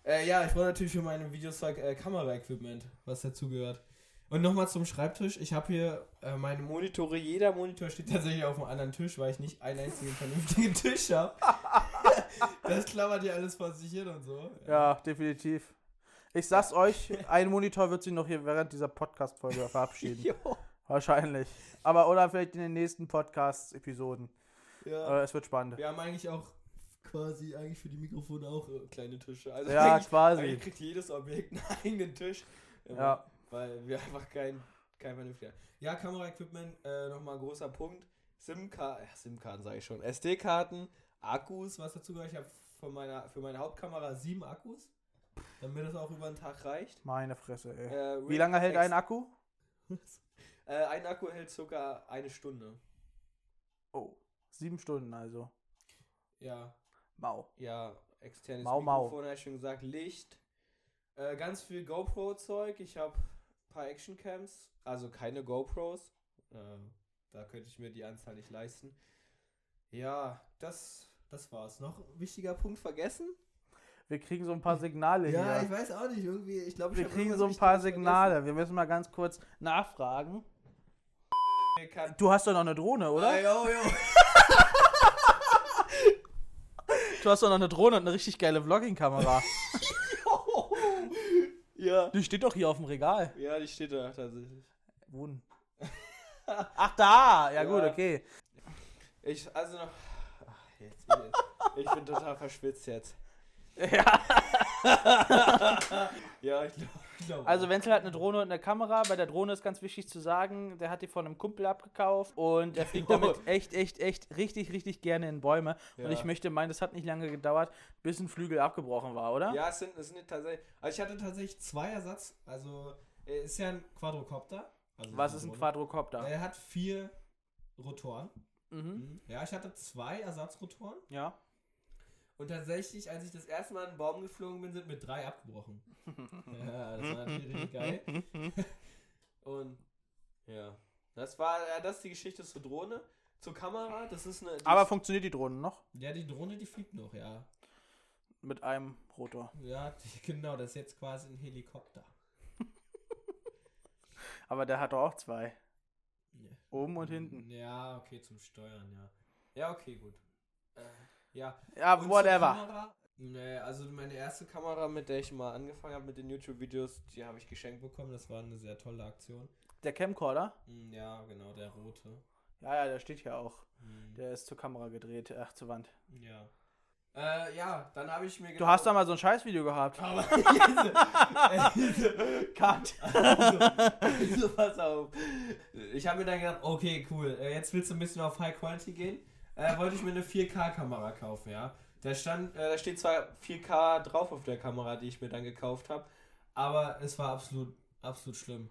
Äh, ja, ich brauche natürlich für meine Videos äh, Kameraequipment, was dazugehört. Und nochmal zum Schreibtisch. Ich habe hier äh, meine Monitore. Jeder Monitor steht tatsächlich auf einem anderen Tisch, weil ich nicht einen einzigen vernünftigen Tisch habe. das klappert hier alles vor sich hin und so. Ja, definitiv. Ich sag's euch, ein Monitor wird sich noch hier während dieser Podcast-Folge verabschieden. Jo. Wahrscheinlich. Aber oder vielleicht in den nächsten Podcast-Episoden. Ja. Äh, es wird spannend. Wir haben eigentlich auch quasi eigentlich für die Mikrofone auch äh, kleine Tische. Also Ja, eigentlich, quasi. eigentlich kriegt jedes Objekt einen eigenen Tisch. Ja. Weil wir einfach kein, kein vernünftiger. Ja, Kameraequipment, äh, nochmal großer Punkt. SIM-Karten, äh, SIM-Karten sage ich schon. SD-Karten, Akkus, was dazu gehört. Ich habe für meine, für meine Hauptkamera sieben Akkus, damit es auch über den Tag reicht. Meine Fresse, ey. Äh, Wie lange hält ein Akku? Äh, ein Akku hält circa eine Stunde. Oh, sieben Stunden also. Ja, Mau. Ja, externes Mau, mau. Mikrofon, habe ich schon gesagt, Licht, äh, ganz viel GoPro-Zeug. Ich habe ein paar Actioncams, also keine GoPros. Äh, da könnte ich mir die Anzahl nicht leisten. Ja, das, das war's. Noch ein wichtiger Punkt vergessen? Wir kriegen so ein paar Signale hier. weiß auch nicht. Irgendwie, ich glaube, Wir kriegen so ein paar Signale. Wir müssen mal ganz kurz nachfragen. Kann. Du hast doch noch eine Drohne, oder? Ah, jo, jo. Du hast doch noch eine Drohne und eine richtig geile Vlogging-Kamera. ja. Die steht doch hier auf dem Regal. Ja, die steht da tatsächlich. Wohnen. Ach, da! Ja, gut, Ja. okay. Ich, also noch. Ach, jetzt, ich, ich bin total verschwitzt jetzt. Ja. Ja, ich glaube. Glaub, Also Wenzel hat eine Drohne und eine Kamera. Bei der Drohne ist ganz wichtig zu sagen, der hat die von einem Kumpel abgekauft und der fliegt damit echt, echt, echt richtig, richtig gerne in Bäume. Und Ja. ich möchte meinen, das hat nicht lange gedauert, bis ein Flügel abgebrochen war, oder? Ja, es sind, es sind tatsächlich. Also ich hatte tatsächlich zwei Ersatz. Also er ist ja ein Quadrocopter. Also Was ist ein. Quadrocopter? Er hat vier Rotoren. Mhm. Ja, ich hatte zwei Ersatzrotoren. Ja. Und tatsächlich, als ich das erste Mal in einen Baum geflogen bin, sind mir drei abgebrochen. ja, das war natürlich richtig geil. Und ja, das war das ist die Geschichte zur Drohne. Zur Kamera, das ist eine. Aber funktioniert die Drohne noch? ja, die Drohne, die fliegt noch, ja. Mit einem Rotor. Ja, die, genau, das ist jetzt quasi ein Helikopter. Aber der hat doch auch zwei. Ja. Oben und hinten. Ja, okay, zum Steuern, ja. Ja, okay, gut. Äh, ja. Ja, Und whatever. Nee, also meine erste Kamera, mit der ich mal angefangen habe mit den YouTube-Videos, die habe ich geschenkt bekommen. Das war eine sehr tolle Aktion. Der Camcorder? Hm, Ja, genau, der rote. Ja, ja, der steht hier auch. Hm, Der ist zur Kamera gedreht, ach, zur Wand. Ja. Äh, ja, dann habe ich mir Du hast da mal so ein Scheißvideo gehabt. Aber Cut. also, also, pass auf. Ich habe mir dann gedacht, okay, cool. äh, Jetzt willst du ein bisschen auf High Quality gehen. Äh, wollte ich mir eine 4K-Kamera kaufen, ja. Da stand, äh, da steht zwar 4K drauf auf der Kamera, die ich mir dann gekauft habe, aber es war absolut, absolut schlimm.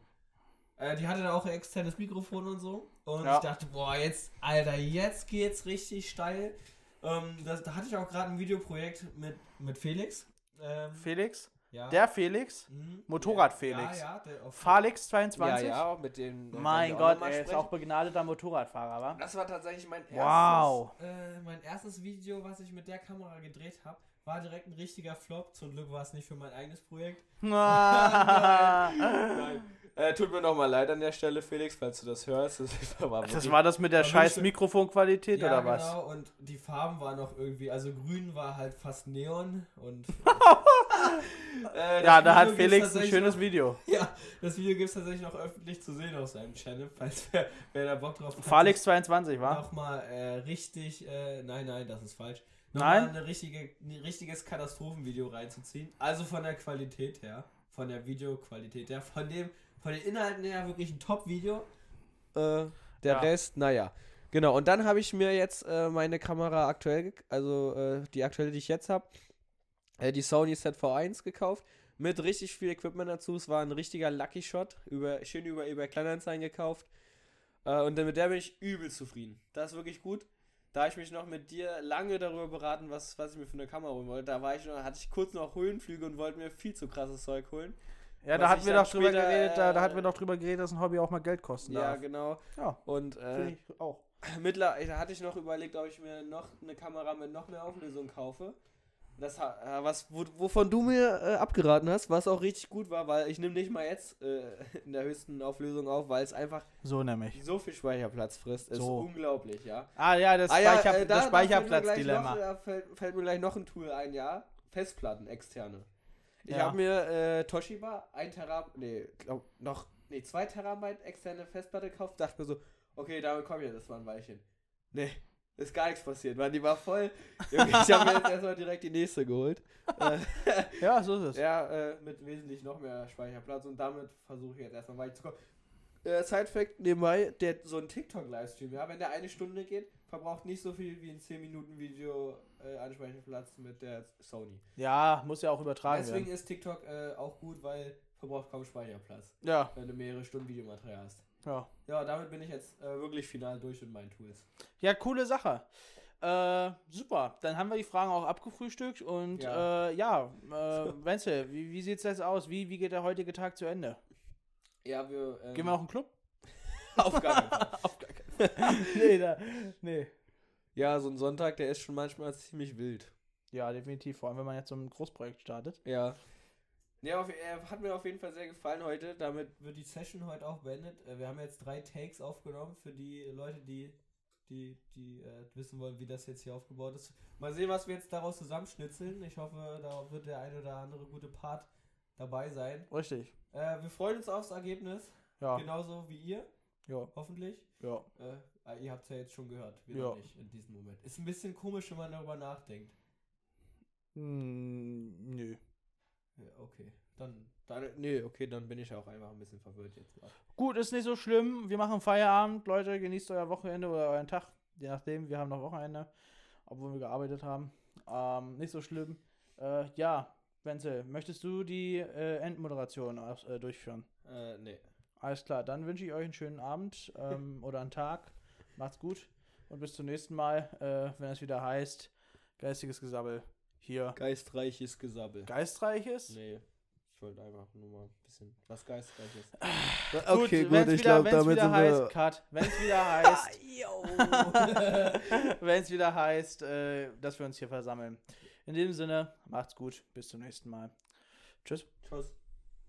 Äh, die hatte dann auch ein externes Mikrofon und so. Und Ja. ich dachte, boah, jetzt, Alter, jetzt geht's richtig steil. Ähm, das, da hatte ich auch gerade ein Videoprojekt mit, mit Felix. Ähm, Felix? Ja. Der Felix? Mhm. Motorrad Ja, Felix. Ja, ja, der auf Falix 22? Ja, ja, mit dem. da Mein Gott, noch er ist auch begnadeter Motorradfahrer, wa? Das war tatsächlich mein erstes, Wow. äh, mein erstes Video, was ich mit der Kamera gedreht habe. War direkt ein richtiger Flop. Zum Glück war es nicht für mein eigenes Projekt. Nein. Äh, tut mir nochmal leid an der Stelle, Felix, falls du das hörst. Das war, Das war das mit der scheiß wirklich- Mikrofonqualität ja, oder was? genau, und die Farben waren auch irgendwie, also grün war halt fast Neon und. äh, Ja, da Video hat Felix ein schönes noch, Video. Ja, das Video gibt es tatsächlich noch öffentlich zu sehen auf seinem Channel, falls wer, wer da Bock drauf hat. Falix 22, wa? Nochmal äh, richtig, äh, nein, nein, das ist falsch. Nein? Nochmal eine richtige, ein richtiges Katastrophenvideo reinzuziehen. Also von der Qualität her, von der Videoqualität her, von dem, von den Inhalten her wirklich ein Top-Video. Äh, der Ja. Rest, naja. Genau, und dann habe ich mir jetzt äh, meine Kamera aktuell, also äh, die aktuelle, die ich jetzt habe, äh, die Sony ZV1 gekauft. mit richtig viel Equipment dazu. Es war ein richtiger Lucky Shot, über, schön über eBay Kleinanzeigen gekauft. Äh, und mit der bin ich übel zufrieden. Das ist wirklich gut. Da ich mich noch mit dir lange darüber beraten, was, was ich mir für eine Kamera holen wollte. Da war ich noch, hatte ich kurz noch Höhenflüge und wollte mir viel zu krasses Zeug holen. Ja, da hatten wir doch drüber geredet, da, da äh, hatten wir doch drüber geredet, dass ein Hobby auch mal Geld kosten Ja, darf. genau. Ja, Und äh, ich auch. mittlerweile da hatte ich noch überlegt, ob ich mir noch eine Kamera mit noch mehr Auflösung kaufe. Das, ha- äh, was, wo, wovon du mir äh, abgeraten hast, was auch richtig gut war, weil ich nehme nicht mal jetzt äh, in der höchsten Auflösung auf, weil es einfach So nämlich. so viel Speicherplatz frisst. Ist So. unglaublich, ja. Ah ja, das, Ah ja, Speicher, äh, da- das Speicherplatzdilemma. noch- Da fällt, fällt mir gleich noch ein Tool ein, ja. Festplatten, externe. Ich Ja. habe mir äh, Toshiba 1 Terabyte, nee, glaub, noch, nee, 2 Terabyte externe Festplatte gekauft, dachte mir so, okay, damit komme ich jetzt mal ein Weilchen. Nee, ist gar nichts passiert, weil die war voll. Ich habe mir jetzt erstmal direkt die nächste geholt. Ja, so ist es. ja, äh, mit wesentlich noch mehr Speicherplatz und damit versuche ich jetzt erstmal weiterzukommen. Äh, Side-Fact nebenbei, der, so ein TikTok-Livestream, ja, wenn der eine Stunde geht, verbraucht nicht so viel wie ein 10-Minuten-Video äh, an Speicherplatz mit der Sony. Ja, muss ja auch übertragen Deswegen werden. ist TikTok äh, auch gut, weil verbraucht kaum Speicherplatz, Ja, wenn du mehrere Stunden Videomaterial hast. Ja. Ja, damit bin ich jetzt äh, wirklich final durch mit meinen Tools. Ja, coole Sache. Äh, super. Dann haben wir die Fragen auch abgefrühstückt und ja, äh, ja äh, Wenzel, wie, wie sieht's jetzt aus? Wie, wie geht der heutige Tag zu Ende? Ja, wir. Ähm, Gehen wir noch in den Club? auf gar keinen Fall. Auf gar keinen Nee, da, nee. Ja, so ein Sonntag, der ist schon manchmal ziemlich wild. Ja, definitiv. Vor allem, wenn man jetzt so ein Großprojekt startet. Ja. Ja, auf, äh, hat mir auf jeden Fall sehr gefallen heute. Damit wird die Session heute auch beendet. Äh, wir haben jetzt drei Takes aufgenommen für die Leute, die, die, die äh, wissen wollen, wie das jetzt hier aufgebaut ist. Mal sehen, was wir jetzt daraus zusammenschnitzeln. Ich hoffe, da wird der ein oder andere gute Part dabei sein. Richtig. Äh, wir freuen uns aufs Ergebnis. Ja. Genauso wie ihr, Ja. hoffentlich. Ja. Äh, ihr habt es ja jetzt schon gehört. Wir Ja. nicht in diesem Moment. Ist ein bisschen komisch, wenn man darüber nachdenkt. Hm, nö. Ja, okay. Dann, dann, nee, okay, dann bin ich auch einfach ein bisschen verwirrt jetzt. Gut, ist nicht so schlimm. Wir machen Feierabend. Leute, genießt euer Wochenende oder euren Tag. Je nachdem, wir haben noch Wochenende, obwohl wir gearbeitet haben. Ähm, nicht so schlimm. Äh, ja, Wenzel, möchtest du die äh, Endmoderation aus, äh, durchführen? Äh, nee. Alles klar, dann wünsche ich euch einen schönen Abend ähm, oder einen Tag. Macht's gut und bis zum nächsten Mal, äh, wenn es wieder heißt, geistiges Gesabbel hier. Geistreiches Gesabbel. Geistreiches? Nee, ich wollte einfach nur mal ein bisschen was Geistreiches. Gut, wenn's wieder, wenn's wieder heißt, Cut, wenn es wieder heißt, wenn es wieder heißt, äh, dass wir uns hier versammeln. In dem Sinne, macht's gut, bis zum nächsten Mal. Tschüss. Tschüss.